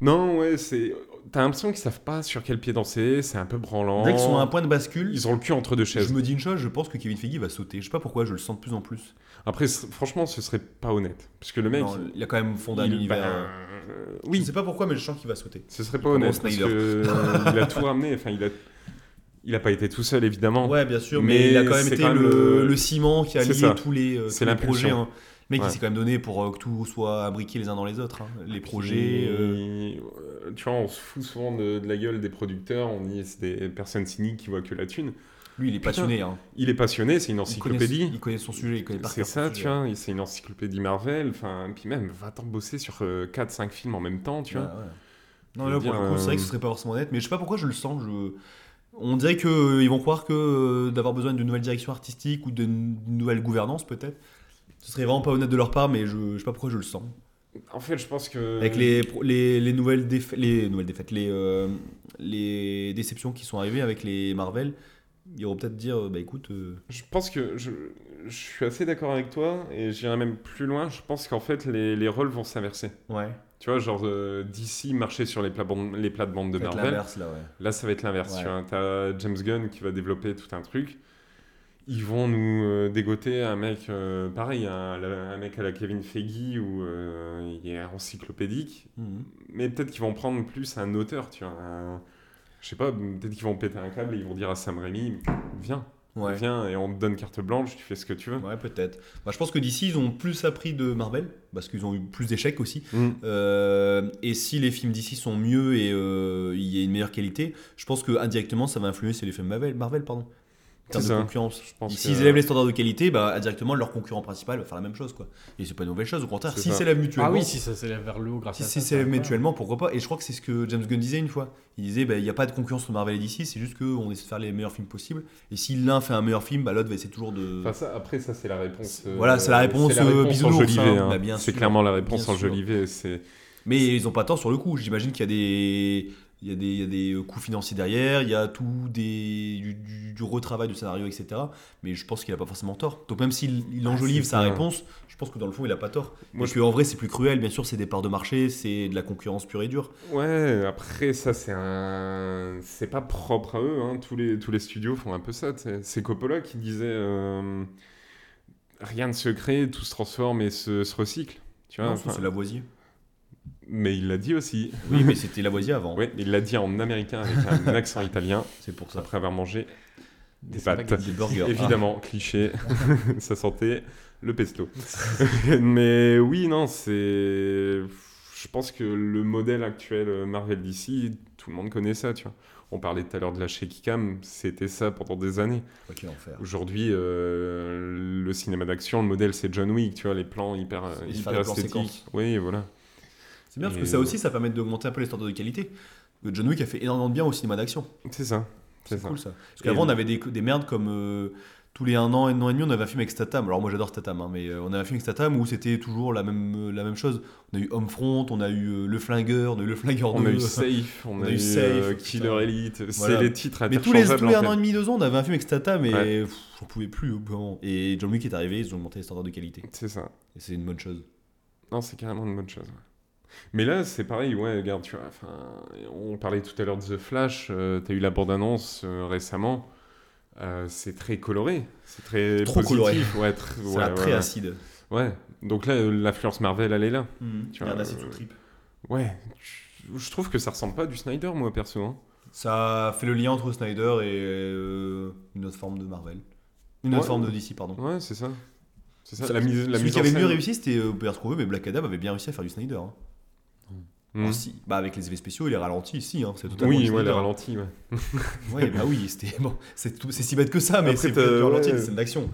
Non, ouais, c'est. T'as l'impression qu'ils savent pas sur quel pied danser, c'est un peu branlant. Dès qu'ils sont à un point de bascule, Ils ont le cul entre deux chaises. je me dis une chose, je pense que Kevin Feige va sauter. Je sais pas pourquoi, je le sens de plus en plus. Après, franchement, ce serait pas honnête. Parce que le mec. Non, il a quand même fondé un univers. bah, euh, euh, Je oui, sais pas pourquoi, mais je sens qu'il va sauter. ce serait pas honnête. Parce que euh, il a tout ramené. Enfin, il a. Il a pas été tout seul, évidemment. Ouais, bien sûr, Mais mais, il a quand même été quand même le, le- le ciment qui a lié ça. tous les, euh, C'est tous les projets. hein. Ouais. il s'est quand même donné pour euh, que tout soit imbriqué les uns dans les autres. hein. Les projets. euh, euh, Tu vois, on se fout souvent de, de la gueule des producteurs. On dit c'est des personnes cyniques qui voient que la thune. Lui, il est Putain, passionné. hein. Il est passionné, c'est une Il connaît, encyclopédie. il connaît son sujet, il connaît par C'est ça, tu vois, c'est une encyclopédie Marvel, enfin, puis même, va-t'en bosser sur 4-5 films en même temps, tu vois. Ouais, ouais. Non, là, pour dire, le coup, c'est vrai que euh, ce serait pas forcément honnête, mais je sais pas pourquoi je le sens. Je... On dirait qu'ils vont croire que euh, d'avoir besoin d'une nouvelle direction artistique ou d'une nouvelle gouvernance, peut-être. Ce serait vraiment pas honnête de leur part, mais je, je sais pas pourquoi je le sens. En fait, je pense que... Avec les, les, les nouvelles défaites, les nouvelles défaites, les, euh, les déceptions qui sont arrivées avec les Marvel, ils vont peut-être dire, euh, bah écoute, euh, Je pense que je, je suis assez d'accord avec toi, et j'irai même plus loin, je pense qu'en fait, les, les rôles vont s'inverser. ouais, Tu vois, genre, euh, d'ici marcher sur les, plates-bandes- les plates-bandes de Marvel, l'inverse là, ouais. là, ça va être l'inverse, Ouais. tu vois. T'as James Gunn qui va développer tout un truc. Ils vont nous euh, dégoter un mec euh, pareil, un, un mec à la Kevin Feige où euh, il est encyclopédique, Mhm. mais peut-être qu'ils vont prendre plus un auteur, tu vois. un- je sais pas, peut-être qu'ils vont péter un câble et ils vont dire à Sam Raimi, viens, Ouais. viens et on te donne carte blanche, tu fais ce que tu veux. Ouais, peut-être. Bah, je pense que d'ici, ils ont plus appris de Marvel, parce qu'ils ont eu plus d'échecs aussi. Mm. Euh, et si les films d'ici sont mieux et euh, il y a une meilleure qualité, je pense que indirectement, ça va influencer les films Marvel, Marvel pardon. En termes de concurrence. Je pense Et S'ils que- élèvent les standards de qualité, bah, indirectement, leur concurrent principal va faire la même chose. Quoi. Et c'est pas une mauvaise chose, au contraire. C'est S'ils ça. s'élèvent mutuellement, Ah oui, si ça s'élève vers le haut grâce si à c'est ça. s'élèvent mutuellement, pourquoi pas? Et je crois que c'est ce que James Gunn disait une fois. Il disait, bah, il n'y a pas de concurrence entre Marvel et DC, c'est juste qu'on essaie de faire les meilleurs films possibles. Et si l'un fait un meilleur film, bah, l'autre va essayer toujours de... Enfin, ça, après, ça, c'est la réponse. euh, Voilà, c'est la réponse, euh, bisounours, enjolivée, hein. hein. Bah, c'est clairement la réponse enjolivée. Mais ils ont pas tort sur le coup. J'imagine qu'il y a des, il y a des, il y a des euh, coûts financiers derrière, il y a tout des, du, du- du retravail du scénario, etc. Mais je pense qu'il a pas forcément tort. Donc même s'il il enjolive sa réponse, je pense que dans le fond il a pas tort. Moi, Parce qu'en vrai c'est plus cruel. Bien sûr c'est des parts de marché, c'est de la concurrence pure et dure. Ouais, après, ça, c'est un. C'est pas propre à eux, hein. tous, les, tous les studios font un peu ça. C'est Coppola qui disait euh, Rien de secret, tout se transforme et se, se recycle. Tu vois, Non, enfin, c'est Lavoisier. Mais il l'a dit aussi. Oui mais c'était Lavoisier avant. Ouais, il l'a dit en américain avec un accent italien, C'est pour ça. après avoir mangé Des pâtes. Des burgers. Évidemment, cliché, ça sentait le pesto. Mais oui, non, c'est. Je pense que le modèle actuel Marvel DC, tout le monde connaît ça, tu vois. On parlait tout à l'heure de la shaky cam, c'était ça pendant des années. Ah, enfer. Aujourd'hui, euh, le cinéma d'action, le modèle c'est John Wick, tu vois, les plans hyper, hyper esthétiques. Oui, voilà. C'est bien parce que ça aussi ça permet d'augmenter un peu les standards de qualité. John Wick a fait énormément de bien au cinéma d'action. C'est ça. C'est cool ça. Parce qu'avant, on le- avait des, des merdes comme euh, tous les un an, un an et demi, on avait un film avec Statham. Alors moi j'adore Statham, hein, mais euh, on avait un film avec Statham où c'était toujours la même, euh, la même chose. On a eu Homefront, on a eu euh, Le Flingueur, on a eu Le Flingueur On 2. a eu Safe, on, a, eu, Safe, euh. Killer Elite, Voilà. c'est les titres mais tous les, tous les un an et demi, deux ans, on avait un film avec Statham et Ouais. j'en pouvais plus au bout d'un moment. Et John Wick est arrivé, ils ont augmenté les standards de qualité. C'est ça. Et c'est une bonne chose. Non, c'est carrément une bonne chose. ouais. Mais là, c'est pareil, ouais, regarde, tu vois, enfin, on parlait tout à l'heure de The Flash, euh, t'as eu la bande-annonce euh, récemment, euh, c'est très coloré, c'est très Trop positif, ouais, tr- C'est ouais, un ouais, très ouais. acide. Ouais, donc là, euh, l'influence Marvel, elle est là. Tu vois, acide euh, sous trip. Ouais, je- trouve que ça ressemble pas à du Snyder, moi, perso. hein. Ça fait le lien entre Snyder et une autre forme de Marvel. Une autre forme de DC, pardon. Ouais, c'est ça. C'est ça, Ça- la mise, la Celui mise qui avait mieux réussi, c'était euh, retrouver, mais Black Adam avait bien réussi à faire du Snyder. hein. Alors, si, bah avec les effets spéciaux et les ralentis, si, hein, c'est totalement Oui, ouais, les Snyder. ralentis, ouais. Ouais, bah oui, c'était bon, c'est si bête que ça, mais c'est ralenti, ouais. c'est une action.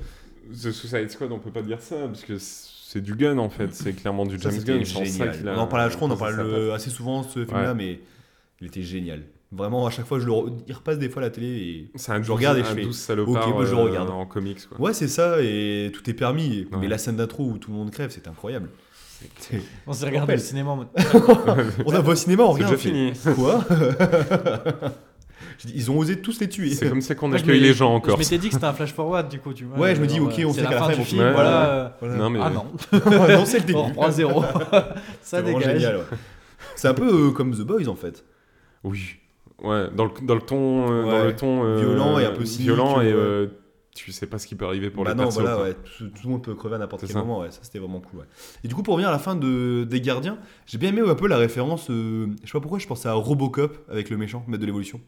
The Suicide Squad, on peut pas dire ça, parce que c'est du gun, en fait, c'est clairement du James Gunn. On en parle, je crois, on en parle assez souvent ce film-là, mais il était génial. Vraiment, à chaque fois, je le re- il repasse des fois à la télé et un Je douce, regarde et je fais, salopard ok, moi, je le euh, regarde. en comics, quoi. ouais, c'est ça, et tout est permis. Mais la scène d'intro où tout le monde crève, c'est incroyable. On s'est regardé au cinéma en mode. On a vu au cinéma, on C'est regarde. déjà fini. Quoi Ils ont osé tous les tuer. C'est comme ça qu'on accueille les gens en Je m'étais dit que c'était un flash forward du coup, tu vois. Ouais, je me dis, ok, euh, on c'est sait la qu'à la fin fin, du film, voilà. Ouais, euh, Voilà. Non, mais... Ah non, non, c'est le début. on reprend zéro. Ça C'est vraiment dégage. génial. ouais. C'est un peu euh, comme The Boys en fait. Oui. Ouais, dans le, dans le ton... euh, Ouais. Dans le ton euh, Violent et un peu cynique, Violent et ouais. euh, tu sais pas ce qui peut arriver pour bah les non, persos. voilà, quoi. ouais. Tout, tout le monde peut crever à n'importe quel ça. moment. Ouais. Ça, c'était vraiment cool. ouais. Et du coup, pour revenir à la fin de, des Gardiens, j'ai bien aimé un peu la référence. euh, je sais pas pourquoi, je pensais à Robocop avec le méchant, maître de l'évolution.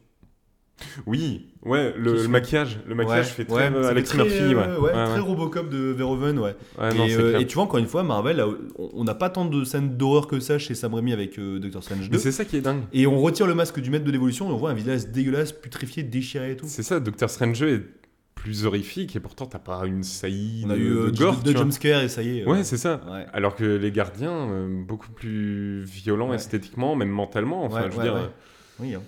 Oui, ouais, le, maquillage. Le maquillage fait très euh, Alex très, Murphy, ouais. très. Robocop de Verhoeven, ouais. Non, euh, et tu vois, encore une fois, Marvel, là, on- n'a pas tant de scènes d'horreur que ça chez Sam Raimi avec euh, Doctor Strange 2. Mais c'est ça qui est dingue. Et on retire le masque du maître de l'évolution et on voit un visage dégueulasse, putréfié, déchiré et tout. C'est ça, Doctor Strange est plus horrifique et pourtant t'as pas une saillie On a de, eu de euh, gore, deux jumpscares et ça y est. euh, Ouais, c'est ça. ouais. Alors que les gardiens, euh, beaucoup plus violents Ouais. esthétiquement, même mentalement. Enfin, je veux dire, Oui, hein.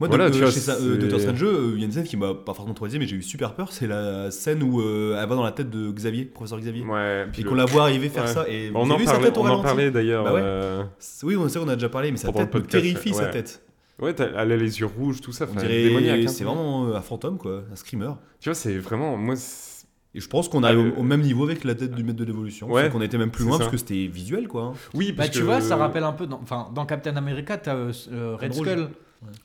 Moi, Voilà, euh, vois, chez euh, Doctor Strange, il y a une scène qui m'a pas forcément traumatisé, mais j'ai eu super peur. C'est la scène où euh, elle va dans la tête de Xavier, professeur Xavier, ouais. puis le- qu'on la voit arriver faire Ouais. ça. Et On en vu sa parlait, tête au on en parlait d'ailleurs. Bah ouais. euh, Oui, on sait, on a déjà parlé, mais sa Pendant le tête me terrifie, sa tête. Ouais, elle a les yeux rouges, tout ça. On dirait, démoniaque, hein. c'est vraiment euh, un fantôme, quoi, un screamer. Tu vois, c'est vraiment. Moi, Et je pense qu'on Ah, arrive le- au, au même niveau avec la tête du maître de l'évolution. Ouais, qu'on était même plus loin ça. parce que c'était visuel, quoi. oui, Bah parce tu que- vois, ça rappelle un peu. Dans, enfin, dans Captain America, t'as euh, euh, Red Rouge. Skull.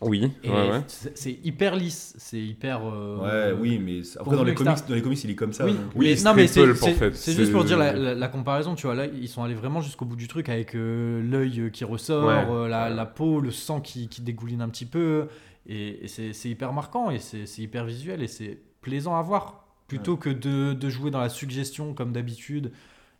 Oui, Et ouais, ouais. c'est hyper lisse, c'est hyper. euh, Ouais, oui, mais après dans les comics, dans les comics, il est comme ça. Oui, donc. Oui, mais, non, mais c'est en fait. juste pour dire la, la- la comparaison, tu vois. Là, ils sont allés vraiment jusqu'au bout du truc avec euh, l'œil qui ressort, Ouais. euh, la, peau, le sang qui, qui dégouline un petit peu. Et, et c'est hyper marquant et c'est c'est hyper visuel et c'est plaisant à voir. Plutôt que de, de jouer dans la suggestion comme d'habitude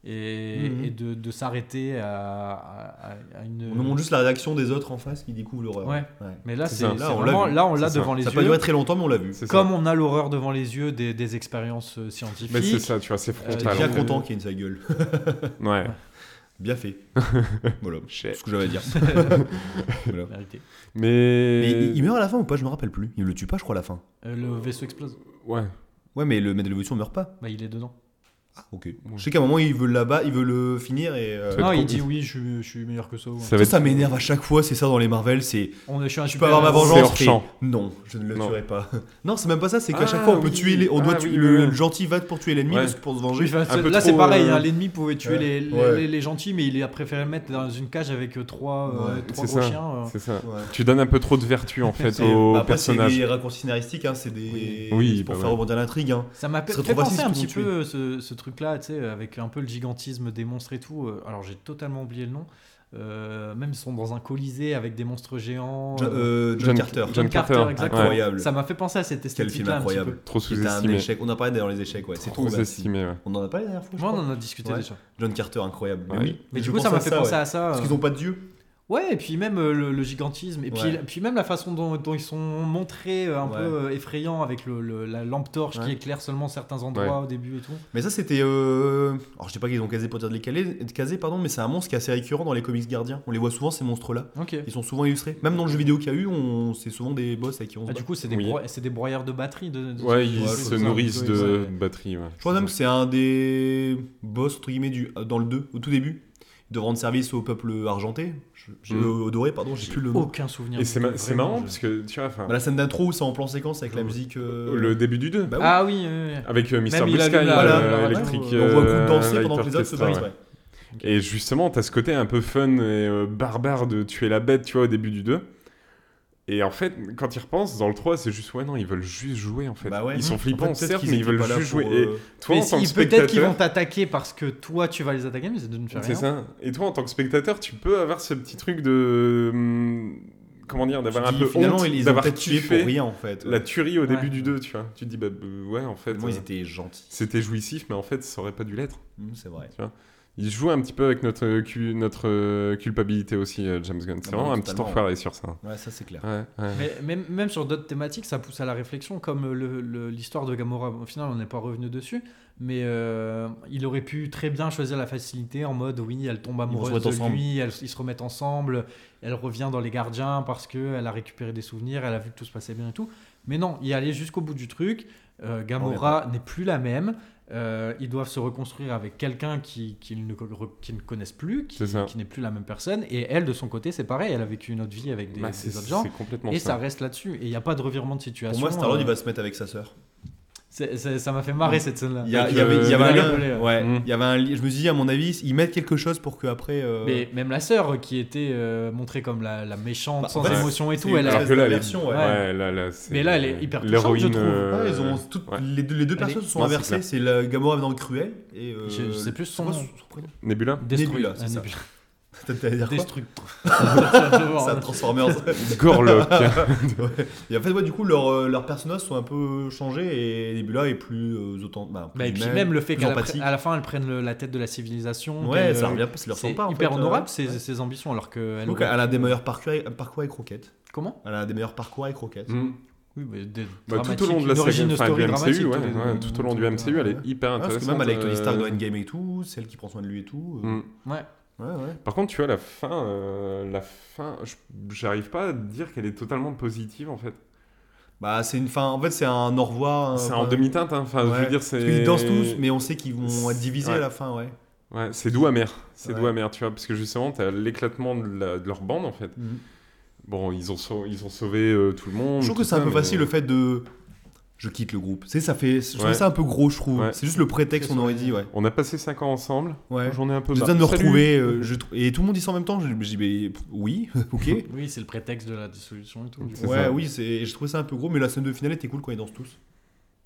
et, Mhm. et de, de s'arrêter à, à- à une. On nous montre juste la réaction des autres en face qui découvrent l'horreur. Ouais. Mais là, C'est ça. Là, on l'a vraiment. vu. Là, on l'a C'est ça. devant les Ça n'a pas yeux. duré très longtemps, mais on l'a vu. Ça. Comme on a l'horreur devant les yeux des, des expériences euh, scientifiques. Mais c'est ça, tu vois, c'est Euh, frontal. Bien Alors, content qu'il y ait une sa gueule. Ouais. Bien fait. voilà. C'est ce que j'avais à dire. Voilà. Mais. Mais il- il meurt à la fin ou pas Je me rappelle plus. Il le tue pas, je crois, à la fin. Euh, le vaisseau explose. Ouais. Ouais, mais le maître de l'évolution meurt pas. Bah, il est dedans. Ah, ok. Je sais qu'à un moment, il veut là-bas, il veut le finir et. euh, Non, il dit oui, je, suis- je suis meilleur que ça. ouais. Ça Ça, être. ça m'énerve à chaque fois, c'est ça dans les Marvel, c'est On, je suis un je peux super avoir ma. C'est vengeance. hors et- champ. Non, je ne le Non. tuerai pas. Non, c'est même pas ça, c'est qu'à Ah, chaque fois on peut oui. tuer les, on doit Ah, tuer oui, le, oui. le gentil va pour tuer l'ennemi Ouais. parce que pour se venger. Oui, enfin, Un c'est- peu là, c'est pareil. euh, hein, L'ennemi pouvait tuer Ouais. les, les, Ouais. les- les gentils, mais il a préféré le mettre dans une cage avec euh, trois, euh, Ouais. trois C'est gros ça. chiens. euh. C'est ça. Ouais. Tu donnes un peu trop de vertu en fait C'est- au bah, après, c'est personnage. des raccourcis scénaristiques, hein, c'est des Oui. Oui, c'est pour bah faire ouais. rebondir l'intrigue. Hein. Ça m'a serait fait trop penser un petit peu ce, ce truc-là, tu sais, avec un peu le gigantisme des monstres et tout. euh, Alors j'ai totalement oublié le nom. Euh, même ils sont dans un colisée avec des monstres géants. Euh, John, John- Carter. John John Carter, Carter, exactement. incroyable. Ça m'a fait penser à cette Quel film esthétique-là un petit incroyable. peu. Trop C'était un sous-estimé. échec. On a parlé dans les échecs, ouais. C'est trop. Sous-estimé, ouais. On en a parlé la dernière fois. je Moi, on en a discuté Ouais. déjà. John Carter, incroyable. Mais oui. Mais je du coup, ça m'a fait penser à ça. Parce qu'ils n'ont pas de dieu. Ouais, et puis même euh, le, le gigantisme, et puis, Ouais. puis même la façon dont, dont ils sont montrés euh, un Ouais. peu euh, effrayants avec le, le- la lampe torche qui éclaire seulement certains endroits au début et tout. Mais ça, c'était. euh, Alors, je sais pas qu'ils ont casé pour dire de les caler, de caser, pardon, mais c'est un monstre qui est assez récurrent dans les comics gardiens. On les voit souvent, ces monstres-là. Ok. Ils sont souvent illustrés. Même dans le jeu vidéo qu'il y a eu, on... c'est souvent des boss avec qui on se Ah, du coup, c'est des, Oui. bro- c'est des broyeurs de batterie. De, de- Ouais, de- ils se nourrissent de ouais. batterie. Ouais. Je crois même que c'est un des boss, entre guillemets, du... dans le 2, au tout début. De rendre service au peuple argenté. Je- J'ai Mm. doré, pardon, j'ai plus le nom. Aucun souvenir. Et c'est ma- marrant je- parce que tu vois, Bah, la scène d'intro où c'est en plan séquence avec la musique. euh, le début du 2 Bah oui. Ah oui, oui, oui. avec euh, Mr. Même Blue Sky, Voilà, électrique. on voit euh, Coup danser Light pendant que les autres se Orchestra, battent. ouais. ouais. Et justement, t'as ce côté un peu fun et euh, barbare de tuer la bête, tu vois, au début du 2. Et en fait, quand ils repensent, dans le 3, c'est juste, ouais, non, ils veulent juste jouer, en fait. Bah ouais. Ils sont En flippants, fait, peut-être certes, qu'ils mais ils veulent juste jouer. Et euh, toi, Mais en tant que si- peut-être qu'ils vont t'attaquer parce que toi tu vas les attaquer, mais ça ne fait rien. c'est ça. Et toi, en tant que spectateur, tu peux avoir ce petit truc de... hum, Comment dire D'avoir Tu un dis, peu finalement, honte ils ont d'avoir tué pour rien en fait. la tuerie au début Ouais. du 2, tu vois. Tu te dis, bah, euh, ouais, en fait, Moi, ils euh, étaient gentils. c'était jouissif, mais en fait, ça aurait pas dû l'être. Hum, C'est vrai. Il joue un petit peu avec notre, cu- notre euh, culpabilité aussi, euh, James Gunn. C'est Ah vraiment un petit enfoiré sur ça. Ouais, ça c'est clair. Ouais, ouais. Mais même, même sur d'autres thématiques, ça pousse à la réflexion, comme le- le- l'histoire de Gamora. Au final, on n'est pas revenu dessus, mais euh, il aurait pu très bien choisir la facilité en mode oui, elle tombe amoureuse de ensemble. lui, elle- ils se remettent ensemble, elle revient dans les gardiens parce qu'elle a récupéré des souvenirs, elle a vu que tout se passait bien et tout. Mais non, il allait jusqu'au bout du truc. Euh, Gamora n'est plus la même. Euh, ils doivent se reconstruire avec quelqu'un qui- qu'ils ne, co- qu'ils ne connaissent plus, qui, qui n'est plus la même personne. Et elle, de son côté, c'est pareil. Elle a vécu une autre vie avec des, Bah, des autres gens. complètement Et ça. ça reste là-dessus. Et il n'y a pas de revirement de situation. Pour moi, Star-Lord, euh, il va se mettre avec sa sœur. Ça m'a fait marrer cette scène-là. Il y, a- Avec il y avait, un lien. gameplay, ouais. Ouais, il y avait un li- Je me suis dit, à mon avis, ils mettent quelque chose pour que après. euh, Mais même la sœur qui était euh, montrée comme la, la méchante, Bah, sans fait, émotion et tout, elle a- Alors que là, elle est- version, ouais. ouais, là, là, c'est- Mais là, elle est hyper touchante, l'héroïne, je trouve. euh, Ouais, ils ont toutes- ouais. les, deux, les deux Elle personnes se sont inversées. C'est la Gamora dans le cruel et. euh, Je- je sais plus son nom. Nebula Destruit. Nebula, c'est ça. Nebula. T'allais dire quoi Destruct. Ça, Transformers. Gorlock. Ouais. Et en fait, ouais, du coup, leurs euh, leurs personnages sont un peu changés et Nebula est plus euh, autant. Bah, plus Bah, et puis humaine, même le fait qu'à la, la fin, elles prennent le- la tête de la civilisation. Ouais, ça euh, revient leur C'est hyper fait, euh, honorable ouais. ses, ses ambitions, alors qu'elle. Donc, elle a des meilleurs parcours, parcours avec Rocket. Comment Elle a des meilleurs parcours avec Rocket. Mm. Oui, mais des Bah, tout au long de la saga, enfin, du MCU, ouais, ouais, tout au long du MCU, elle est hyper Ouais, parce intéressante. que même avec Tony Stark dans Endgame et tout, celle qui prend soin de lui et tout. euh, mm. Ouais. Ouais, ouais. Par contre, tu vois, la fin, euh, la fin, j'arrive pas à dire qu'elle est totalement positive en fait. Bah, c'est une fin. En fait, c'est un au revoir. C'est un- en demi-teinte, hein. enfin, je veux dire, c'est. qu'ils dansent tous, mais on sait qu'ils vont être divisés à la fin, ouais. Ouais, c'est doux amer. C'est doux amer, tu vois, parce que justement, t'as l'éclatement de, la- de leur bande en fait. Mhm. Bon, ils ont, sau- ils ont sauvé euh, tout le monde. Je trouve que c'est un peu mais- facile le fait de. Je quitte le groupe. Tu sais, ça fait. Je trouve Ouais. ça un peu gros, je trouve. Ouais. C'est juste le prétexte, on aurait dit, ouais. On a passé 5 ans ensemble. Ouais. J'en ai un peu J'ai besoin de me retrouver. euh, je Et tout le monde dit ça en même temps. Je je dis, mais oui, ok. Oui, c'est le prétexte de la dissolution et tout. C'est ouais, ça. oui, c'est. Je trouvais ça un peu gros, mais la scène de finale était cool quand ils dansent tous.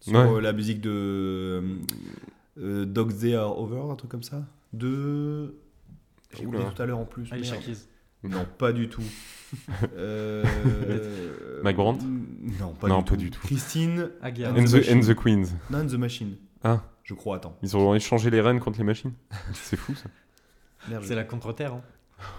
Sur Ouais. euh, la musique de. euh, euh, Dogs Day Are Over, un truc comme ça. De. J'ai oublié tout à l'heure en plus. Merde. Keys. Non, pas du tout. Euh, Mike Brandt Non, pas, Non, du, pas tout. du tout. Christine Agia. And And the and the Queens. Non, The Machine. Ah. Je crois, attends. Ils ont échangé les reines contre les machines. C'est fou ça. Merde, C'est la contre-terre. hein.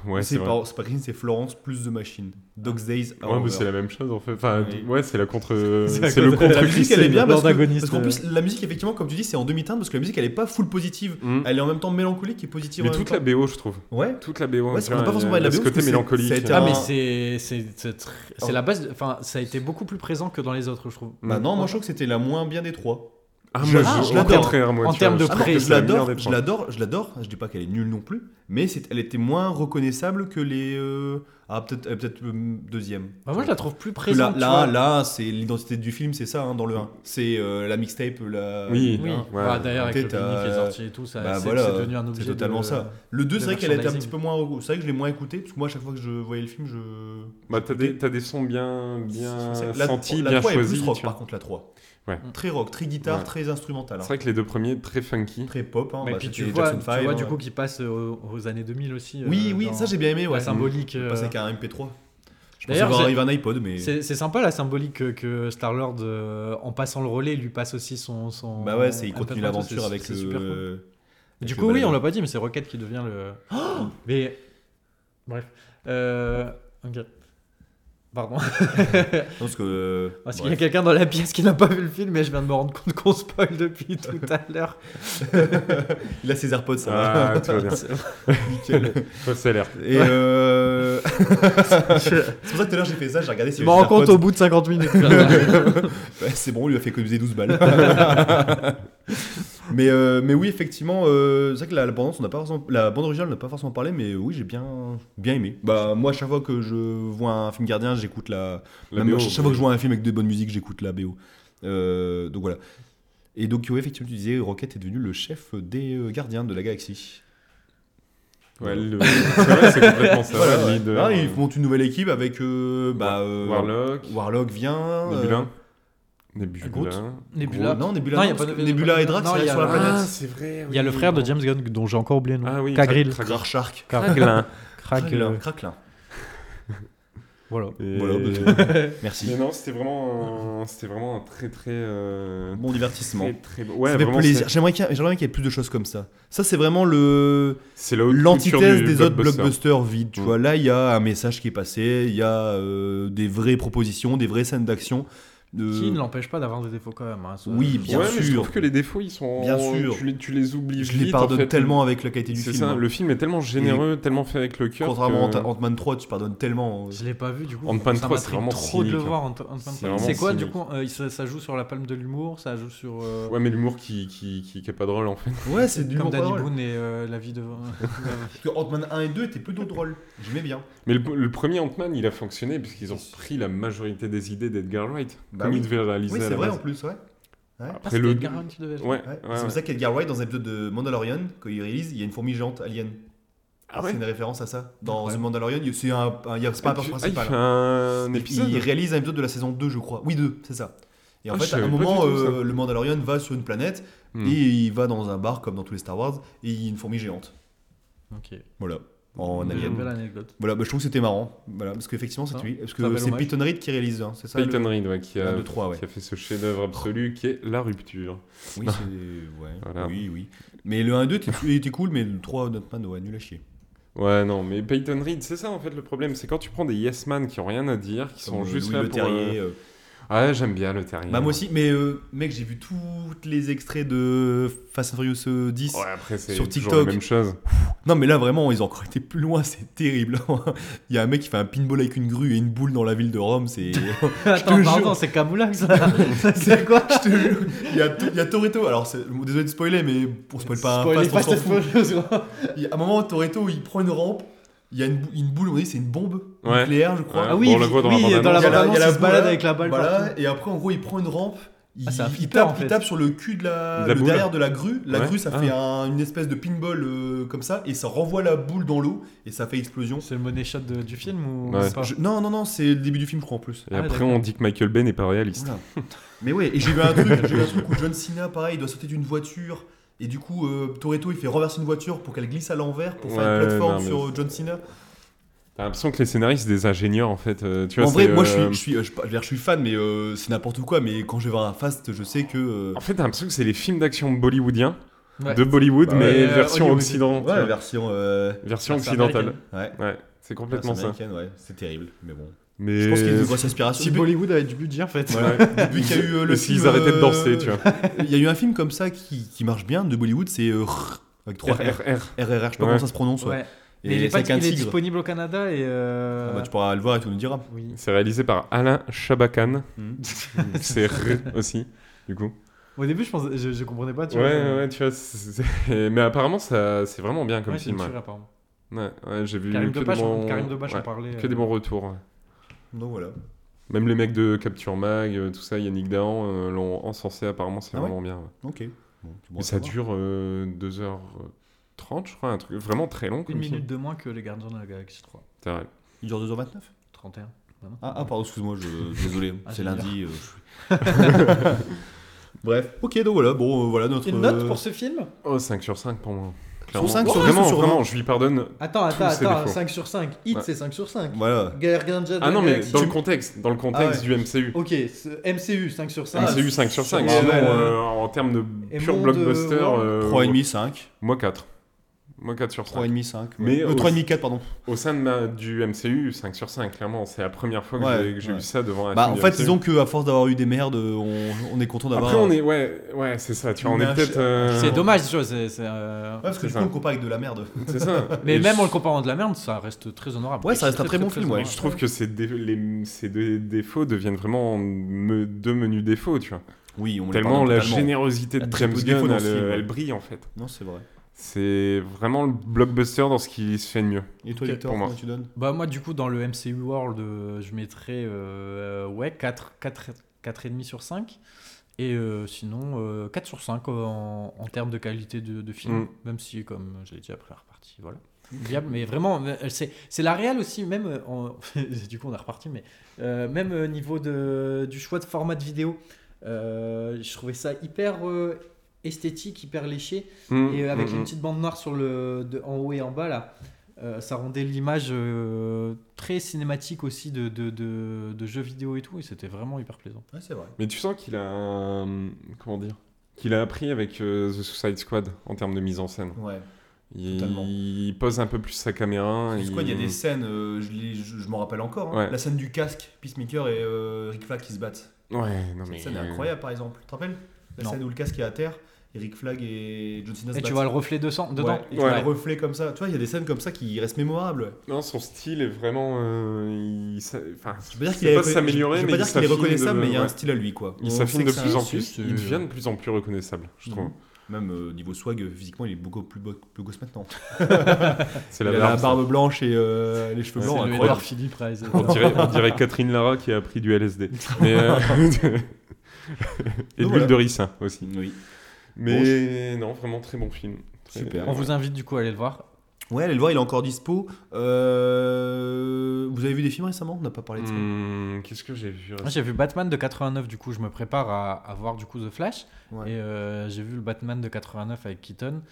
Ouais, c'est c'est pas, c'est pas Christine, c'est Florence plus The Machine. Dogs Days Are Ouais, mais c'est la même chose en fait. Enfin, Oui. ouais, c'est la contre. C'est la C'est le contre-. La musique, elle est bien parce que- l'antagoniste, parce qu'en plus, la musique, effectivement, comme tu dis, c'est en demi-teinte parce que la musique, elle est pas full positive. Mm. Elle est en même temps mélancolique et positive. Mais toute la. BO, je trouve. Ouais. Toute la BO. Ouais, vois, pas forcément parlé de la ce BO, côté parce que mélancolique. c'est- ça a été Ah, un- mais c'est c'est c'est c'est Oh. la base. Enfin, ça a été beaucoup plus présent que dans les autres, je trouve. Bah non, moi je trouve que c'était la moins bien des trois. Ah, Je- moi, ah, je, l'adore. En termes de Ah que je l'adore, je l'adore, je l'adore. Je dis pas qu'elle est nulle non plus, mais elle était moins reconnaissable que les. euh, Ah, peut-être euh, peut-être euh, deuxième. Bah, moi, je la trouve plus là, présente. là, là, c'est l'identité du film, c'est ça, hein, dans le 1. C'est euh, la mixtape, la. Oui. Oui. Ouais. Bah, d'ailleurs, avec le qui est sorti et tout, ça, bah, c'est voilà, c'est devenu un objet. c'est totalement de- ça. Le 2, de c'est vrai qu'elle était un petit peu moins. C'est vrai que je l'ai moins écouté, parce que moi, à chaque fois que je voyais le film, je. Bah, t'as des, t'as des sons bien, bien sentis, la bien 3 est choisis. par contre, la 3. Ouais. Très rock, très guitare, Ouais. très instrumental. hein. C'est vrai que les deux premiers, très funky. Très pop. Hein, Mais bah, puis tu vois, tu vois hein. du coup qui passe aux, aux années 2000 aussi. euh, Oui, oui, dans ça j'ai bien aimé, ouais. La symbolique. Euh, passe avec un MP3. Je pensais D'ailleurs, voir arriver un iPod, mais. C'est sympa la symbolique que, que Star-Lord, euh, en passant le relais, lui passe aussi son. son Bah ouais, c'est il continue l'aventure avec le. super cool. avec Du le coup, oui, on l'a pas dit, mais c'est Rocket qui devient le. mais. Bref. Euh, Ok. Pardon. Parce que. euh, Parce qu'il y a quelqu'un dans la pièce qui n'a pas vu le film et je viens de me rendre compte qu'on spoil depuis tout à l'heure. Il a ses AirPods, ça va. Ah, tout va bien. Nickel. Et euh... c'est pour ça que tout à l'heure j'ai fait ça, j'ai regardé si Je me rends compte au bout de 50 minutes. C'est bon, on lui a fait économiser 12 balles. mais, euh, mais oui, effectivement, euh, c'est vrai que la, la bande, on n'a pas forcément, la bande originale, on n'a pas forcément parlé, mais oui, j'ai bien, bien aimé. Bah, moi, à chaque fois que je vois un film gardien, j'écoute la. La BO, chaque fois que je vois un film avec de bonne musique, j'écoute la BO. Euh, donc voilà. Et donc, oui, effectivement, tu disais, Rocket est devenu le chef des gardiens de la galaxie. Ouais, le- c'est complètement ça. Voilà, ouais. leader, Ah, ils montent une nouvelle équipe avec. bah, Warlock, Warlock vient. Nebula. Nebula. Nebula. Non, Nebula, Non, non, y a pas de- Nebula et Drax a- sur la planète. Ah, c'est vrai. Il y a le frère de James Gunn dont j'ai encore oublié le nom. Ah oui, Kagril. Krag- Grar Shark. Kraglin. Krag, euh, Craquelin. Craquelin. Voilà. Et- Voilà, Merci. Mais non, c'était vraiment, un... c'était vraiment un très très. euh, Bon divertissement. Très, très. Ouais, vraiment, plaisir. c'est- J'aimerais qu'il y, ait- y plus de choses comme ça. Ça, c'est vraiment le C'est l'antithèse des autres blockbuster. blockbusters vides. Tu Mm. vois, là, il y a un message qui est passé, il y a euh, des vraies propositions, des vraies scènes d'action. Euh, Qui ne l'empêche pas d'avoir des défauts quand même. hein, Oui, bien ouais, mais je sûr. trouve que les défauts, ils sont. Bien sûr. Tu les, tu les oublies je les en pardonne fait. tellement avec la qualité du C'est film. ça, hein. le film est tellement généreux, tellement fait avec le cœur. Contrairement que- à Ant- Ant-Man 3, tu pardonnes tellement. euh, Je l'ai pas vu du coup. Ant-Man ça 3, c'est vraiment trop de le cynique, voir. Ant- Ant-Man C'est 3. vraiment C'est quoi du coup euh, ça, ça joue sur la palme de l'humour, ça joue sur. euh, Ouais, mais l'humour qui, qui, qui, qui est pas drôle en fait. Ouais, c'est du comme Danny. Boone et euh, la vie de. Parce que Ant-Man 1 et 2 étaient plutôt drôles. J'aimais bien. Mais le, le premier Ant-Man, il a fonctionné parce qu'ils ont pris la majorité des idées d'Edgar Wright. Bah comme oui. il devait réaliser Oui, à c'est vrai base. en plus, ouais. Ouais. Ah, Après le. Edgar Wright qui devait. Ouais, Ouais, ouais, c'est ouais. pour ça qu'Edgar Wright, dans un épisode de Mandalorian, quand il réalise, il y a une fourmi géante alien. Ah ouais C'est une référence à ça. Dans. The Mandalorian, il- c'est un, un- il y a- c'est pas un Ah, personnage il principal. fait un Il- épisode. Il réalise un épisode de la saison 2, je crois. Oui, 2, c'est ça. Et en Ah, fait, à un moment, euh, le Mandalorian va sur une planète Hmm. et il va dans un bar, comme dans tous les Star Wars, et il y a une fourmi géante. Ok. Voilà. En Une alien. belle anecdote. Voilà, bah, je trouve que c'était marrant. Voilà, parce qu'effectivement, c'est Ah, lui. Parce que c'est. Peyton Reed qui réalise, hein, c'est ça le- Peyton Reed, ouais, qui, a, Un, deux, trois, ouais. qui a fait ce chef-d'œuvre absolu qui est La Rupture. Oui. Ouais. Voilà. Oui, oui. Mais le 1 et 2 était, cool, mais le 3, Notman, ouais, nul à chier. Ouais, non, mais Peyton Reed, c'est ça en fait le problème, c'est quand tu prends des yes man qui ont rien à dire, qui sont Comme, euh, juste Louis là Le pour. Terrier. euh, euh, Ouais, j'aime bien le terrier. Bah moi aussi, mais euh, mec, j'ai vu tous les extraits de Fast and Furious euh, 10. Ouais, après c'est Sur toujours TikTok. la même chose. Non mais là vraiment, ils ont encore été plus loin, c'est terrible. Il y a un mec qui fait un pinball avec une grue et une boule dans la ville de Rome, c'est... Attends, jure. pardon, c'est Camoulac ça C'est quoi Je te jure, il y a, il y a Toretto, alors c'est- désolé de spoiler, mais on spoil pas un Spoiler fout. Furious, quoi. Il y a un moment, Toretto, il prend une rampe, il y a une, bou- une boule, on dit c'est une bombe Ouais. nucléaire, je crois. Ouais. Ah oui, Bon, on la voit dans oui, la dans la Il y a la- bande il y a la il se balade boule, avec la balle Voilà, et après en gros il prend une rampe Il, Ah, il tape, en fait. il tape sur le cul de la, De la le boule. derrière de la grue. La Ouais. grue, ça Ah. fait un- une espèce de pinball euh, comme ça, et ça renvoie la boule dans l'eau, et ça fait explosion. C'est le money shot de- du film ou Ouais. pas Je- non, non, non, c'est le début du film, je crois en plus. Et Ah, après, on dit que Michael Bay n'est pas réaliste. Mais ouais, et j'ai vu un truc, j'ai vu un truc où John Cena, pareil, il doit sauter d'une voiture. Et du coup, euh, Toretto, il fait renverser une voiture pour qu'elle glisse à l'envers pour faire Ouais, une plateforme non, mais- sur John Cena. T'as l'impression que les scénaristes, c'est des ingénieurs en fait. euh, tu vois, en vrai, moi, je suis, je suis, je, je veux dire, je suis fan, mais euh, c'est n'importe quoi. Mais quand je vais voir un fast, je sais que. euh, En fait, t'as l'impression que c'est les films d'action bollywoodiens Ouais. de Bollywood, Bah mais euh, version occidentale. ouais, version. euh, occidentale. ouais, Ouais, c'est complètement ça. c'est terrible. Mais bon. Mais Je pense qu'il y a une grosse aspiration. Si Bollywood avait du budget en fait. Voilà. Depuis qu'il y a eu euh, le Et s'ils film, arrêtaient de euh, danser, tu vois. Il y a eu un film comme ça qui, qui marche bien de Bollywood, c'est euh, avec 3 R. RRR. Je sais pas Ouais. comment ça se prononce. Ouais. Ouais. Et Mais il est, c'est pas, il est disponible au Canada et. euh, Ah bah, tu pourras le voir et tu nous diras. Oui. C'est réalisé par Alain Chabakan. Hmm. c'est R aussi, du coup. Au début, je, pensais, je, je comprenais pas. Tu Ouais, vois, ouais, ouais, tu vois. Mais apparemment, ça, c'est vraiment bien comme Ouais, c'est film. Ouais, tuerie, apparemment. ouais, ouais, j'ai vu Karim que, Debache, des bons... Karim Debache en ouais, parlait. que des euh, bons retours. Donc voilà. Même les mecs de Capture Mag, euh, tout ça, Yannick Dahan, euh, l'ont encensé apparemment, c'est Ah ouais vraiment bien. ouais. Ok. Bon, bon Et à ça savoir. dure euh, 2h30, je crois, un truc vraiment très long. Une Comme minute de moins que les Gardiens de la Galaxie 3. C'est vrai. Il dure 2h29 31. vraiment. ah, ah, pardon, excuse-moi, je... désolé, Ah, c'est lundi. euh, je suis- Bref, ok, donc voilà, bon, euh, voilà notre. Une note euh, pour ce film? Oh, 5 sur 5 pour moi. Clairement. cinq sur Vraiment, dix ou sur vraiment, vingt je lui pardonne. Attends, Tous attends, ses attends. défauts. 5 sur 5. Hit, Ouais. c'est 5 sur 5. Voilà. Gardiens de Ah non, mais dans le contexte, dans le contexte Ah ouais. du MCU. Ok, MCU 5 sur 5. MCU 5 sur 5. sur Sinon, euh, en termes de et pur blockbuster, euh, euh, 3,5, 5. moi 4. Moi 4 sur 5. 3,5, 5. Mais euh, au- 3,5, 4, pardon. Au sein de ma- du MCU, 5 sur 5, clairement. C'est la première fois que Ouais, j'ai- que j'ai ouais. vu ça devant un Bah, film en fait, MCU. disons qu'à force d'avoir eu des merdes, on, on est content d'avoir. Après, on est. Ouais, ouais c'est ça. Tu vois, on est peut-être. euh, C'est dommage, tu vois. c'est- euh, Ouais, parce que C'est du coup, on compare avec de la merde. C'est ça. Mais Et même je- en le comparant de la merde, ça reste très honorable. Ouais, ça reste un très bon film, ouais. Je trouve que ces, dé- les- ces deux défauts deviennent vraiment me- deux menus défauts, tu vois. Oui, on Tellement la générosité de James Gunn, ouais. elle brille en fait. Non, c'est vrai. C'est vraiment le blockbuster dans ce qui se fait de mieux. Et toi, Victor, comment tu donnes Bah moi du coup dans le MCU World euh, je mettrais euh, ouais 4, 4, 4,5 sur 5 et euh, sinon euh, 4 sur 5 en, en termes de qualité de, de film Mm. même si comme je l'ai dit après la repartie voilà viable mais vraiment euh, c'est c'est la réelle aussi même euh, en- du coup on est reparti mais euh, même au niveau de, du choix de format de vidéo euh, je trouvais ça hyper euh, esthétique hyper léché Mm, et euh, avec mm, une mm. petite bande noire sur le, de- en haut et en bas, là, euh, ça rendait l'image euh, très cinématique aussi de, de, de, de jeux vidéo et tout, et c'était vraiment hyper plaisant. Ouais, c'est vrai. Mais tu sens qu'il a. un- Comment dire Qu'il a appris avec euh, The Suicide Squad en termes de mise en scène. Ouais. Il, Totalement. il pose un peu plus sa caméra. Parce quoi, il y a il- des scènes, euh, je, les- je, je m'en rappelle encore. hein. Ouais. La scène du casque, Peacemaker et euh, Rick Flag qui se battent. Ouais, non mais. Cette scène est incroyable, par exemple. Tu te rappelles? La Non. scène où le casque est à terre et Rick Flag et John Cena Et tu vois le reflet de sang dedans Ouais, et tu Ouais. vois le reflet comme ça. Tu vois, il y a des scènes comme ça qui restent mémorables. Non, son style est vraiment. euh, il Enfin, Je veux dire qu'il est, pas s'améliorer, je veux mais pas dire il qu'il est reconnaissable, de- mais il y a un style à lui, quoi. Il s'affine de plus ça- en plus. Il devient de plus en plus reconnaissable, je trouve. Mhm. Même euh, niveau swag, physiquement, il est beaucoup plus, beau- plus gosse maintenant. C'est il la a barbe. la barbe blanche et euh, les cheveux blancs, le Philippe. On dirait, on dirait Catherine Lara qui a pris du LSD. Euh, Et de l'huile de ricin aussi. Oui. Mais non, vraiment très bon film. Très- Super. On vous invite du coup à aller le voir. Ouais, allez le voir, il est encore dispo. Euh, Vous avez vu des films récemment? On n'a pas parlé de ça. Hmm, Qu'est-ce que j'ai vu Moi, J'ai vu Batman de 89, du coup je me prépare à, à voir du coup The Flash. Ouais. Et euh, j'ai vu le Batman de 89 avec Keaton.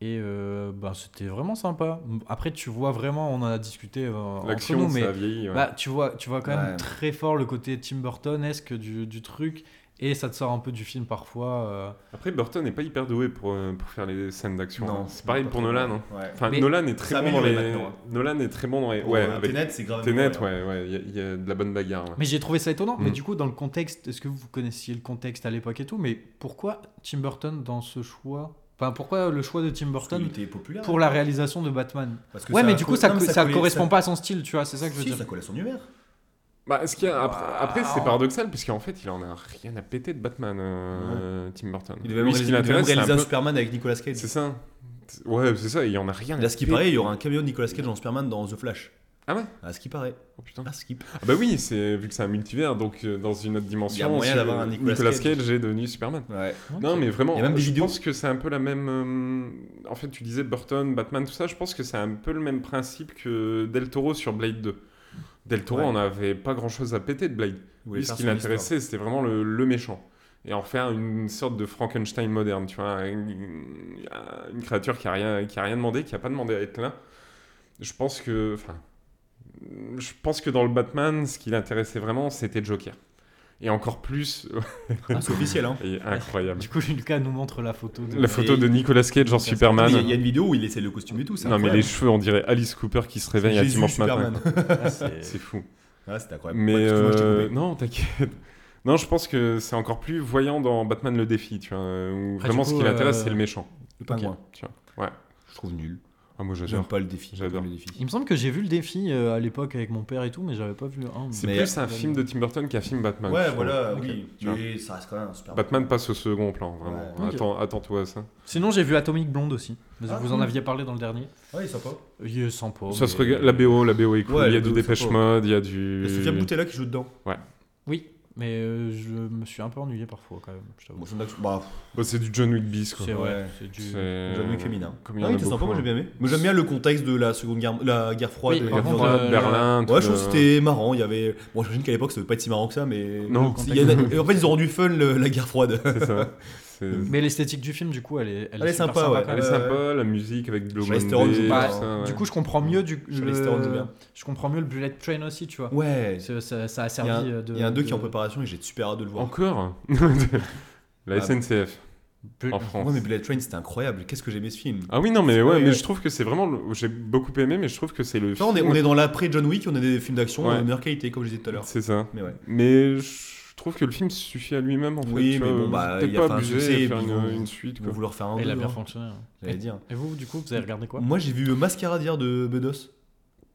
Et euh, ben, c'était vraiment sympa. Après, tu vois vraiment, on en a discuté euh, entre L'action, nous, mais ça a vieilli. ouais. Bah, tu vois, tu vois quand même Ouais. très fort le côté Tim Burton-esque du, du truc, et ça te sort un peu du film parfois. euh. Après, Burton n'est pas hyper doué pour, euh, pour faire les scènes d'action. Non, hein. C'est pareil pour Nolan. hein. Ouais. Enfin, Mais- Nolan est très C'est bon dans les. maintenant, hein. Nolan est très bon dans les. Bon, Ouais, avec Tenet, c'est grave. Tenet, amélioré, ouais, ouais, il y a- il y, a de la bonne bagarre. Mais j'ai trouvé ça étonnant. Mm. Mais du coup, dans le contexte, est-ce que vous connaissiez le contexte à l'époque et tout Mais pourquoi Tim Burton dans ce choix? Enfin, pourquoi le choix de Tim Parce qu'il Burton était populaire. pour la réalisation de Batman? Parce que Ouais, mais du coup, ça, non, mais ça, collait- correspond ça- pas à son style, tu vois, c'est ça que je veux Si, dire. ça colle à son univers. Bah, ce qu'il y a- après, c'est paradoxal, puisqu'en fait, il en a rien à péter de Batman, euh, Tim Burton. Il devait même ce qui réaliser, il devait un réaliser un peu- Superman avec Nicolas Cage. C'est ça. Ouais, c'est ça, il y en a rien Là, ce qui paraît, il y aura un cameo de Nicolas Cage dans Superman dans The Flash. Ah ouais? À ce qui paraît. Oh putain. À skip. Ah bah oui, c'est vu que c'est un multivers, donc euh, dans une autre dimension. Il y a moyen d'avoir un Nicolas Cage. Cage est devenu Superman. Ouais. Non, mais vraiment, Il y a même des je vidéos. pense que c'est un peu la même. euh, En fait, tu disais Burton, Batman, tout ça. Je pense que c'est un peu le même principe que Del Toro sur Blade 2. Del Toro, Ouais. on n'avait pas grand chose à péter de Blade. Lui, ce qui l'intéressait, c'était vraiment le, le méchant. Et en faire une sorte de Frankenstein moderne, tu vois. Une, une créature qui a, rien, qui a rien demandé, qui a pas demandé à être là. Je pense que. Enfin. Je pense que dans le Batman, ce qui l'intéressait vraiment, c'était Joker. Et encore plus. Ah, c'est officiel, hein. et incroyable. Du coup, Lucas nous montre la photo de. La photo de Nicolas Cage en Lucas Superman. Il y, a- il y a une vidéo où il essaie le costume et tout. c'est Non, mais les cheveux, on dirait Alice Cooper qui se réveille à dimanche matin. Superman. quoi. Ah, c'est- C'est fou. Ah, c'était incroyable. Mais Ouais, euh, non, t'inquiète. Non, je pense que c'est encore plus voyant dans Batman le défi, tu vois. Où Après, vraiment, ce qui l'intéresse, euh, c'est le méchant. Le pingouin. Tu vois. Ouais. Je trouve nul. Ah, moi, J'aime pas le défi. J'adore. le défi. Il me semble que j'ai vu le défi euh, à l'époque avec mon père et tout, mais j'avais pas vu le 1. C'est Mais- plus un film de Tim Burton qu'un film Batman. Ouais, voilà, oui. Mais ça reste quand même un super. Batman passe au second plan, vraiment. Ouais. Attends, attends-toi à ça. Sinon, j'ai vu Atomic Blonde aussi. Vous Ah, vous en aviez parlé dans le dernier. Ouais, sympa. Il est sympa. ça mais- se regarde. La BO, la BO est cool. Ouais, il y a du Dépêche. Mode, il y a Il du. y a Sophia Boutella qui joue dedans. Oui, mais euh, je me suis un peu ennuyé parfois quand même. je t'avoue. Bon, c'est une action- bah, Bah, c'est du John Wick bis, quoi. C'est ouais. ouais, c'est du. C'est- John Wick féminin. Comme il y Ah en oui, a c'est sympa, beaucoup, moi j'ai hein. bien aimé. Moi j'aime bien le contexte de la seconde guerre, la guerre froide. Oui, et par la contre, viande. euh, Berlin. tout Ouais, je le- trouve que c'était marrant. Il y avait. Bon, j'imagine qu'à l'époque ça devait pas être si marrant que ça, mais. Non. Il y en a- et En fait, ils ont rendu fun le- la guerre froide. C'est ça. C'est- Mais l'esthétique du film, du coup, elle est, Elle est sympa, ouais. Elle est sympa, la musique avec Blue Monday, ça, ouais. Du coup, je comprends mieux du. Le-. Je comprends mieux le Bullet Train aussi, tu vois. Ouais. Ça, ça- ça a Il y, servi a un, euh, de. il y a un 2 qui est en préparation et j'ai super hâte de le voir. Encore La Ah. SNCF en France. Ouais, mais Bullet Train c'était incroyable. Qu'est-ce que j'aimais ce film? Ah oui, non, mais ouais, Ouais, mais ouais. je trouve que c'est vraiment. le- J'ai beaucoup aimé, mais je trouve que c'est le. Enfin, on, est, film- on est dans l'après John Wick, on a des films d'action Ouais. de meilleure qualité, comme je disais tout à l'heure. C'est ça. Mais ouais. Mais je trouve que le film suffit à lui-même en fait. Oui, mais vois, bon, bah, il a pas fait un abuser succès, et et faire une, une suite. Quoi. vouloir faire un Il a bien hein. fonctionné. hein. J'allais dire. Et vous, du coup, vous avez regardé quoi? Moi, j'ai vu Mascarade hier de Bedos.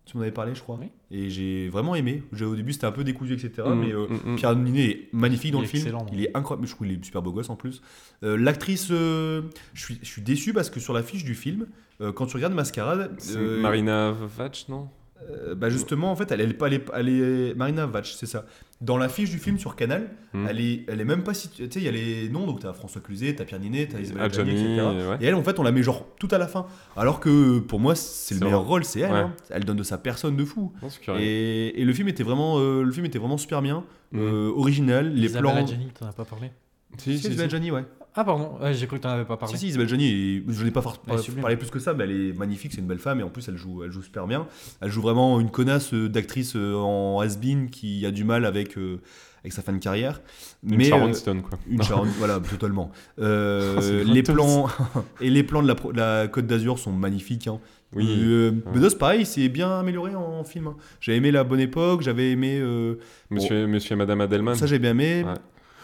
Tu m'en avais parlé, je crois. Oui. Et j'ai vraiment aimé. Au début, c'était un peu décousu, etc. Mm, Mais euh, mm, mm. Pierre Ninet est magnifique dans Il le film. excellent, il est incroyable. Je trouve qu'il est super beau gosse en plus. Euh, L'actrice, euh, je suis, je suis déçu parce que sur l'affiche du film, euh, quand tu regardes Mascarade, C'est euh, Marina Vatch, non? Euh, bah justement, en fait, elle, elle est pas, elle est, elle est- Marina Vatch, c'est ça. Dans l'affiche du film sur Canal, Mm. elle est, elle est même pas située. Tu sais, il y a les noms, donc t'as François Cluzet, t'as Pierre Ninet, t'as Isabelle Adjani, Adjani, etc. ouais. Et elle, en fait, on la met genre tout à la fin. Alors que pour moi, c'est le meilleur vrai. rôle, c'est elle. Ouais. hein. Elle donne de sa personne de fou. Non. Et, et le film était vraiment, euh, le film était vraiment super bien, Mm. euh, original. Les Isabelle plans. Adjani, t'en as pas parlé Si, Si, si, Isabelle si. Adjani, ouais. Ah, pardon, ouais, j'ai cru que t'en avais pas parlé. Si, si, Isabelle Adjani, et je n'ai pas parlé plus que ça, mais elle est magnifique, c'est une belle femme, et en plus, elle joue, elle joue super bien. Elle joue vraiment une connasse euh, d'actrice euh, en has-been qui a du mal avec, euh, avec sa fin de carrière. Une mais, Sharon euh, Stone, quoi. Une Sharon, voilà, totalement. Euh, Oh, c'est les plans et les plans de la, pro- de la Côte d'Azur sont magnifiques. Hein. Oui. Euh, Bedos, pareil, c'est bien amélioré en film. hein. J'avais aimé La Bonne Époque, j'avais aimé. euh, Monsieur, monsieur et Madame Adelman. ça, j'ai bien aimé. Ouais.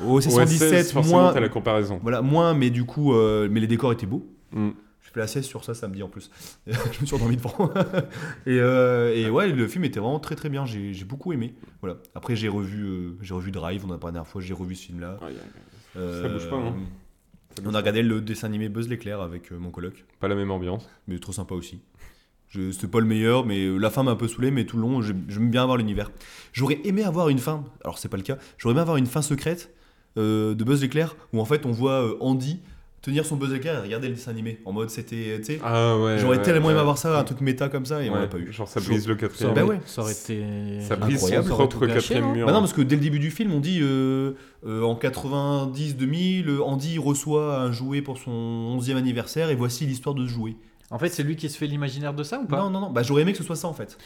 Au C117, OSS, forcément, moins. la comparaison. Voilà, moins, mais du coup, euh, mais les décors étaient beaux. Mm. Je fais la sieste sur ça samedi en plus. je me suis endormi devant. et, euh, et ouais, le film était vraiment très très bien. J'ai j'ai beaucoup aimé. Voilà. Après, j'ai revu, euh, j'ai revu Drive. On en a parlé la dernière fois. J'ai revu ce film-là. Ouais, y a- Euh, bouge pas, hein. Ça On a regardé le dessin animé Buzz l'éclair avec mon coloc, Pas la même ambiance. mais trop sympa aussi. C'était pas le meilleur, mais la fin m'a un peu saoulé, mais tout le long, j'aime bien avoir l'univers. J'aurais aimé avoir une fin, alors c'est pas le cas, j'aurais aimé avoir une fin secrète euh, de Buzz l'éclair, où en fait on voit euh, Andy tenir son Buzz l'éclair et regarder le dessin animé, en mode c'était, tu sais, Ah ouais. j'aurais ouais, tellement aimé ouais. avoir ça, un truc méta comme ça, et on l'a pas eu. Genre ça Je- brise le quatrième. Bah ouais. ça aurait été. Ça brise Incroyable, son propre quatrième non mur. Bah non, parce que dès le début du film, on dit euh, euh, en 90-2000, euh, Andy reçoit un jouet pour son 11e anniversaire, et voici l'histoire de ce jouet. En fait, c'est lui qui se fait l'imaginaire de ça ou pas? Non, non, non, bah j'aurais aimé que ce soit ça en fait.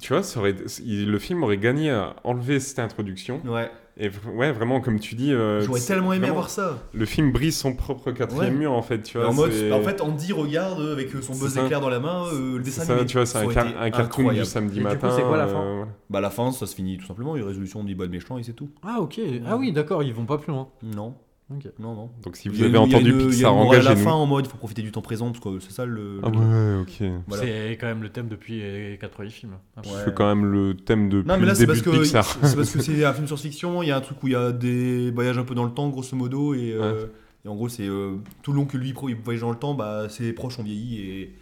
Tu vois, ça aurait... il- le film aurait gagné à enlever cette introduction. Ouais. Et ouais, vraiment, comme tu dis. euh, J'aurais tellement aimé vraiment- avoir ça. Le film brise son propre quatrième Ouais. mur, en fait. Tu vois, en mode, c'est- en fait, Andy regarde avec son C'est buzz éclair dans la main euh, le dessin ça, animé. tu vois, c'est un, car- un cartoon du samedi Et matin. c'est quoi la euh, fin. Bah, la fin, ça se finit tout simplement. Une résolution du bon méchant et c'est tout. Ah, ok. Ah oui, d'accord, ils vont pas plus loin. Non. Non, non. Donc si vous avez une- entendu une- il y a Pixar, morale à la fin en mode il faut profiter du temps présent parce que c'est ça le. Ah le- ouais, ok. Voilà. C'est quand même le thème depuis les quatre premiers films. Ouais. C'est quand même le thème depuis Non, mais là, le début parce, de que, Pixar. c'est parce que c'est un film science-fiction. Il y a un truc où il y a des voyages un peu dans le temps, grosso modo. Et, euh, et en gros, c'est euh, tout le long que lui il voyage dans le temps, bah, ses proches ont vieilli et,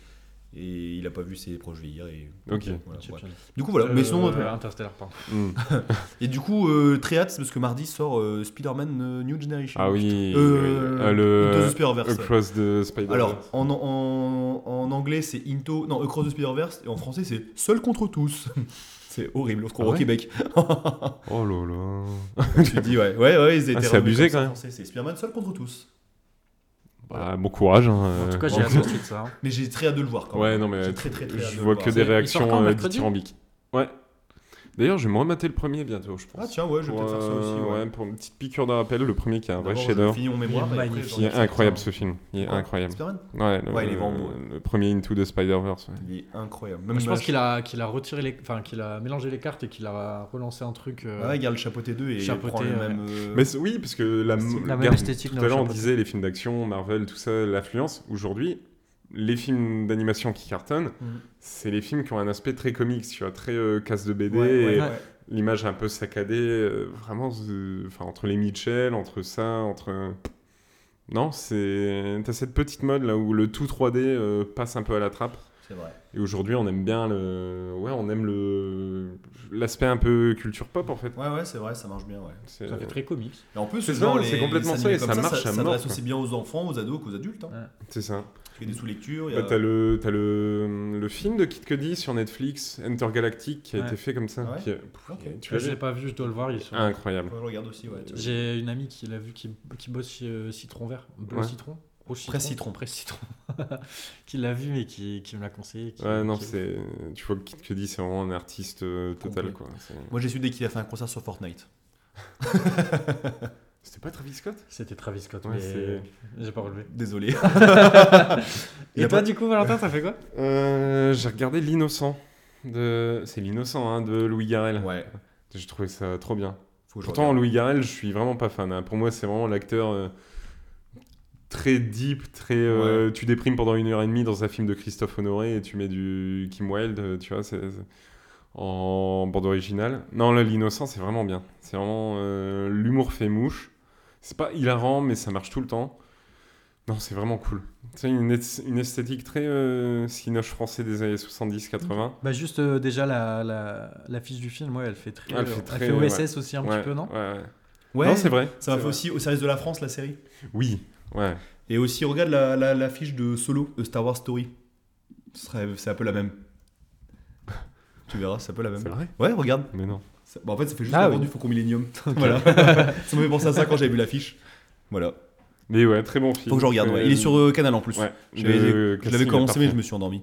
Et il a pas vu ses proches vieillir. Et... Voilà, ouais. Du coup, voilà. Mais sinon, Euh, Interstellar, pardon. Et du coup, euh, très hâte, c'est parce que mardi sort euh, Spider-Man euh, New Generation. Ah oui, Euh, euh, Into the le Spider-Verse. Across the Spider-Verse. Alors, en, en, en anglais, c'est Into. Non, Across the Spider-Verse. Et en français, c'est Seul contre tous. c'est horrible, lorsqu'on Ah va au ouais Québec. Oh là là. tu dis, ouais, ouais, ouais, ils étaient Ah, c'est abusé, quand en même. français, C'est Spider-Man Seul contre tous. Bah, bon courage. hein, En tout cas, euh, j'ai hâte de ça. hein. Mais j'ai très hâte de le voir quand Ouais, même. non, mais J'ai très, très, très hâte de je vois que des réactions euh, dithyrambiques. Ouais. D'ailleurs, je vais me remater le premier bientôt, je pense. Ah, tiens, ouais, je vais peut-être faire ça aussi. Pour, euh, Ouais. ouais, pour une petite piqueur de rappel, le premier qui est un vrai chef-d'œuvre. mémoire. Il est magnifique. Il est incroyable ce film. Il est incroyable. Spider-Man? Ouais, le, Ouais, il est vraiment beau. le premier Into the Spider-Verse. ouais. Il est incroyable. Même je pense qu'il a, qu'il a retiré les, enfin, qu'il a mélangé les cartes et qu'il a relancé un truc. euh, Ah ouais, il garde le chapeauté 2 et il Chapeauté, prend le même. euh, Mais oui, parce que la, la même esthétique Tout à l'heure, on disait les films d'action, Marvel, tout ça, l'affluence. Aujourd'hui, les films d'animation qui cartonnent, Mhm. c'est les films qui ont un aspect très comics, tu vois, très euh, casse de BD, ouais, ouais, et ouais. l'image un peu saccadée, euh, vraiment, euh, enfin, entre les Mitchell, entre ça, entre... Non, c'est... T'as cette petite mode là où le tout 3D euh, passe un peu à la trappe. C'est vrai. Et aujourd'hui, on aime bien le... Ouais, on aime le... L'aspect un peu culture pop, en fait. Ouais, ouais, c'est vrai, ça marche bien, ouais. C'est- Ça fait très comics. Et en plus, C'est ce ça, genre, c'est les- complètement les ça, et ça marche à Ça mort, s'adresse quoi. aussi bien aux enfants, aux ados qu'aux adultes. Hein. Ouais. C'est ça. Y a des sous-lectures. a- Bah, t'as le, t'as le, le film de Kid Cudi sur Netflix, Intergalactic, qui a Ouais. été fait comme ça. Ah ouais qui. Tu Je l'ai pas vu, je dois le voir. il est sur- Incroyable. Ouais, je regarde aussi, ouais. tiens. J'ai une amie qui l'a vu, qui, qui bosse chez euh, Citron Vert, Bleu Ouais. Citron, Citron, Presse Citron. Presse Citron, qui l'a vu et qui, qui me l'a conseillé. qui- Ouais, non, qui- c'est. Tu vois que Kid Cudi, c'est vraiment un artiste euh, total, Complet. quoi. Moi, j'ai su dès qu'il a fait un concert sur Fortnite. C'était pas Travis Scott? C'était Travis Scott, Ouais, mais j'ai pas relevé. Désolé. Et toi, pas- du coup, Valentin, ça fait quoi? Euh, J'ai regardé L'Innocent. De... C'est L'Innocent, hein, de Louis Garrel. Ouais. J'ai trouvé ça trop bien. Faut Pourtant, regarde. Louis Garrel, je suis vraiment pas fan. hein. Pour moi, c'est vraiment l'acteur euh, très deep, très. euh, Tu déprimes pendant une heure et demie dans un film de Christophe Honoré et tu mets du Kim Wilde, tu vois, c'est c'est- en bande originale. Non, là, l'innocent, c'est vraiment bien. C'est vraiment euh, l'humour fait mouche. C'est pas hilarant, mais ça marche tout le temps. Non, c'est vraiment cool. C'est une, une esthétique très euh, cinoche français des années 70-80. Bah juste euh, déjà la, la, l'affiche du film, ouais, elle fait très, Elle elle fait fait, très, OSS aussi un Ouais, petit peu, non ouais, ouais. Ouais, Non, c'est vrai. ça m'a fait vrai. aussi au service de la France, la série. Oui, ouais. Et aussi, regarde la, la, l'affiche de Solo, de Star Wars Story. C'est un peu la même. tu verras, c'est un peu la même. C'est vrai? Ouais, regarde. Mais non. Ça- bah, en fait, ça fait juste Ah avant oui. du Faucon Millennium. voilà. ça m'a fait penser à ça quand j'avais vu l'affiche. Voilà. Mais ouais, très bon film. Faut que je regarde. Ouais. Il est sur euh, Canal en plus. Ouais. Je l'avais- Le je l'avais casting est commencé, mais je me suis endormi.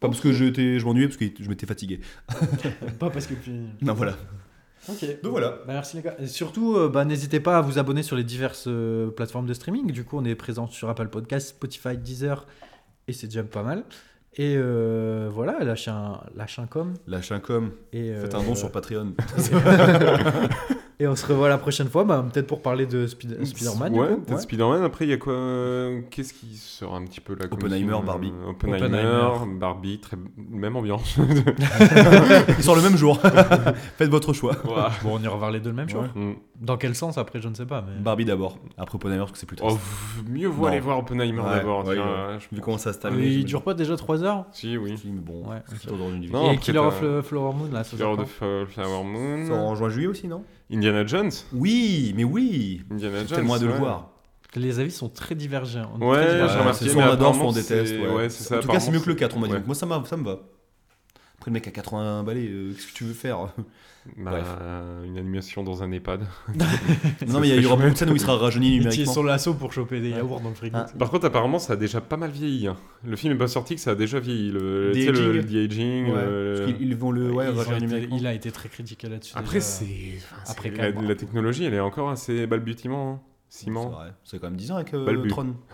Pas parce que je, je m'ennuyais, parce que je m'étais fatigué. Pas parce que puis... Non, voilà. Ok. Donc voilà. Bah, merci les gars. Et surtout, euh, bah, n'hésitez pas à vous abonner sur les diverses euh, plateformes de streaming. Du coup, on est présent sur Apple Podcast, Spotify, Deezer, et c'est déjà pas mal. Et euh, voilà, lâchez un, lâchez un com. Lâche un com. Et, Faites euh, un don sur Patreon. et on se revoit la prochaine fois, bah, peut-être pour parler de Spider- Spider-Man. Ouais, peut-être Spider-Man. Après, il y a quoi euh, Qu'est-ce qui sera un petit peu là Oppenheimer, film, Barbie. euh, Oppenheimer, Oppenheimer. Barbie, très... même ambiance. Il sort le même jour. Faites votre choix. Bon, on ira voir les deux le même jour. Mm. Dans quel sens après, je ne sais pas. Mais... Barbie d'abord. Après Oppenheimer, parce que c'est plus Oh, triste. mieux vaut aller voir Oppenheimer Ouais, d'abord. Vu comment ça se Euh, termine. il dure pas déjà 3 heures Si, oui. Mais bon, Ouais, c'est ok. dans une vie. Non, Et après, Killer of Flower Moon, là, ça Killer of Flower Moon. Sort en juin-juillet aussi, non? Indiana Jones. Oui, mais oui. Indiana Jones. tellement de le ouais. voir. Les avis sont très divergents. Ouais, j'ai remarqué, soit on adore, soit on déteste. Ouais. ouais, c'est ça, en tout cas, c'est mieux que le apparemment, 4, on m'a dit. ouais. Donc Moi, ça, m'a- ça me va. Après, le mec a 80 balais, euh, qu'est-ce que tu veux faire? Bah, Bref. une animation dans un EHPAD. Non, mais il y aura beaucoup de scènes où il sera rajeuni numériquement. sur l'assaut pour choper des yaourts dans le frigo. Ah. Par contre, apparemment, ça a déjà pas mal vieilli. hein. Le film est pas sorti, que ça a déjà vieilli. Le, The tu sais, le, aging. le. Ouais, euh, ils vont le ouais, Ils ont rajeunir été- numériquement. il a été très critiqué là-dessus. Après, c'est. enfin, Après, la, technologie, elle est encore assez balbutiement. hein. C'est Ciment. vrai. C'est quand même 10 ans avec euh. Tron.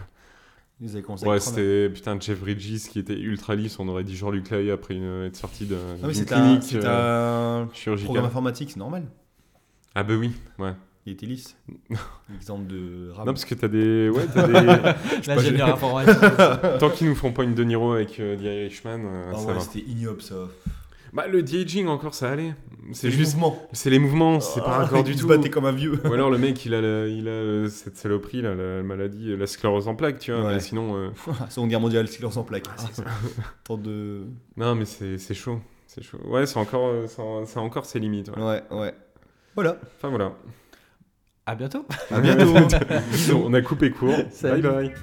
Ils avaient commencé Ouais, c'était putain Jeff Bridges qui était ultra lisse. On aurait dit Lucas après une, être sorti de, Ah, mais d'une c'est un, clinique c'est euh, un chirurgicale. programme informatique, c'est normal. Ah, bah oui, ouais. Il était lisse. Exemple de RAM. Non, parce que t'as des. Ouais, t'as des. L'ingénieur informatique. Tant qu'ils nous font pas une De Niro avec euh, The Irishman, euh, Ah ça ouais, va. c'était ignoble ça. Bah, le de-aging, encore, ça allait. C'est Les juste. mouvements. C'est les mouvements, c'est pas Ah, raccord du il se tout. battait comme un vieux. Ou alors le mec, il a, la- il a euh, cette saloperie, là, la maladie, euh, la sclérose en plaques, tu vois. Ouais. Mais sinon, euh, Seconde guerre mondiale, silence en plaques. Ah, Tant de. non, mais c'est c'est chaud. C'est chaud. Ouais, c'est encore, euh, ça ça a encore ses limites. ouais. Ouais, ouais. Voilà. Enfin voilà. À bientôt. À bientôt. On a coupé court. Salut. Bye bye.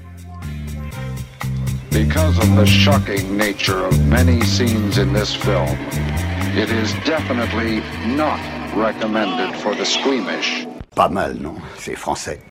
Because of the shocking nature of many scenes in this film, it is definitely not recommended for the squeamish. Pas mal, non C'est français.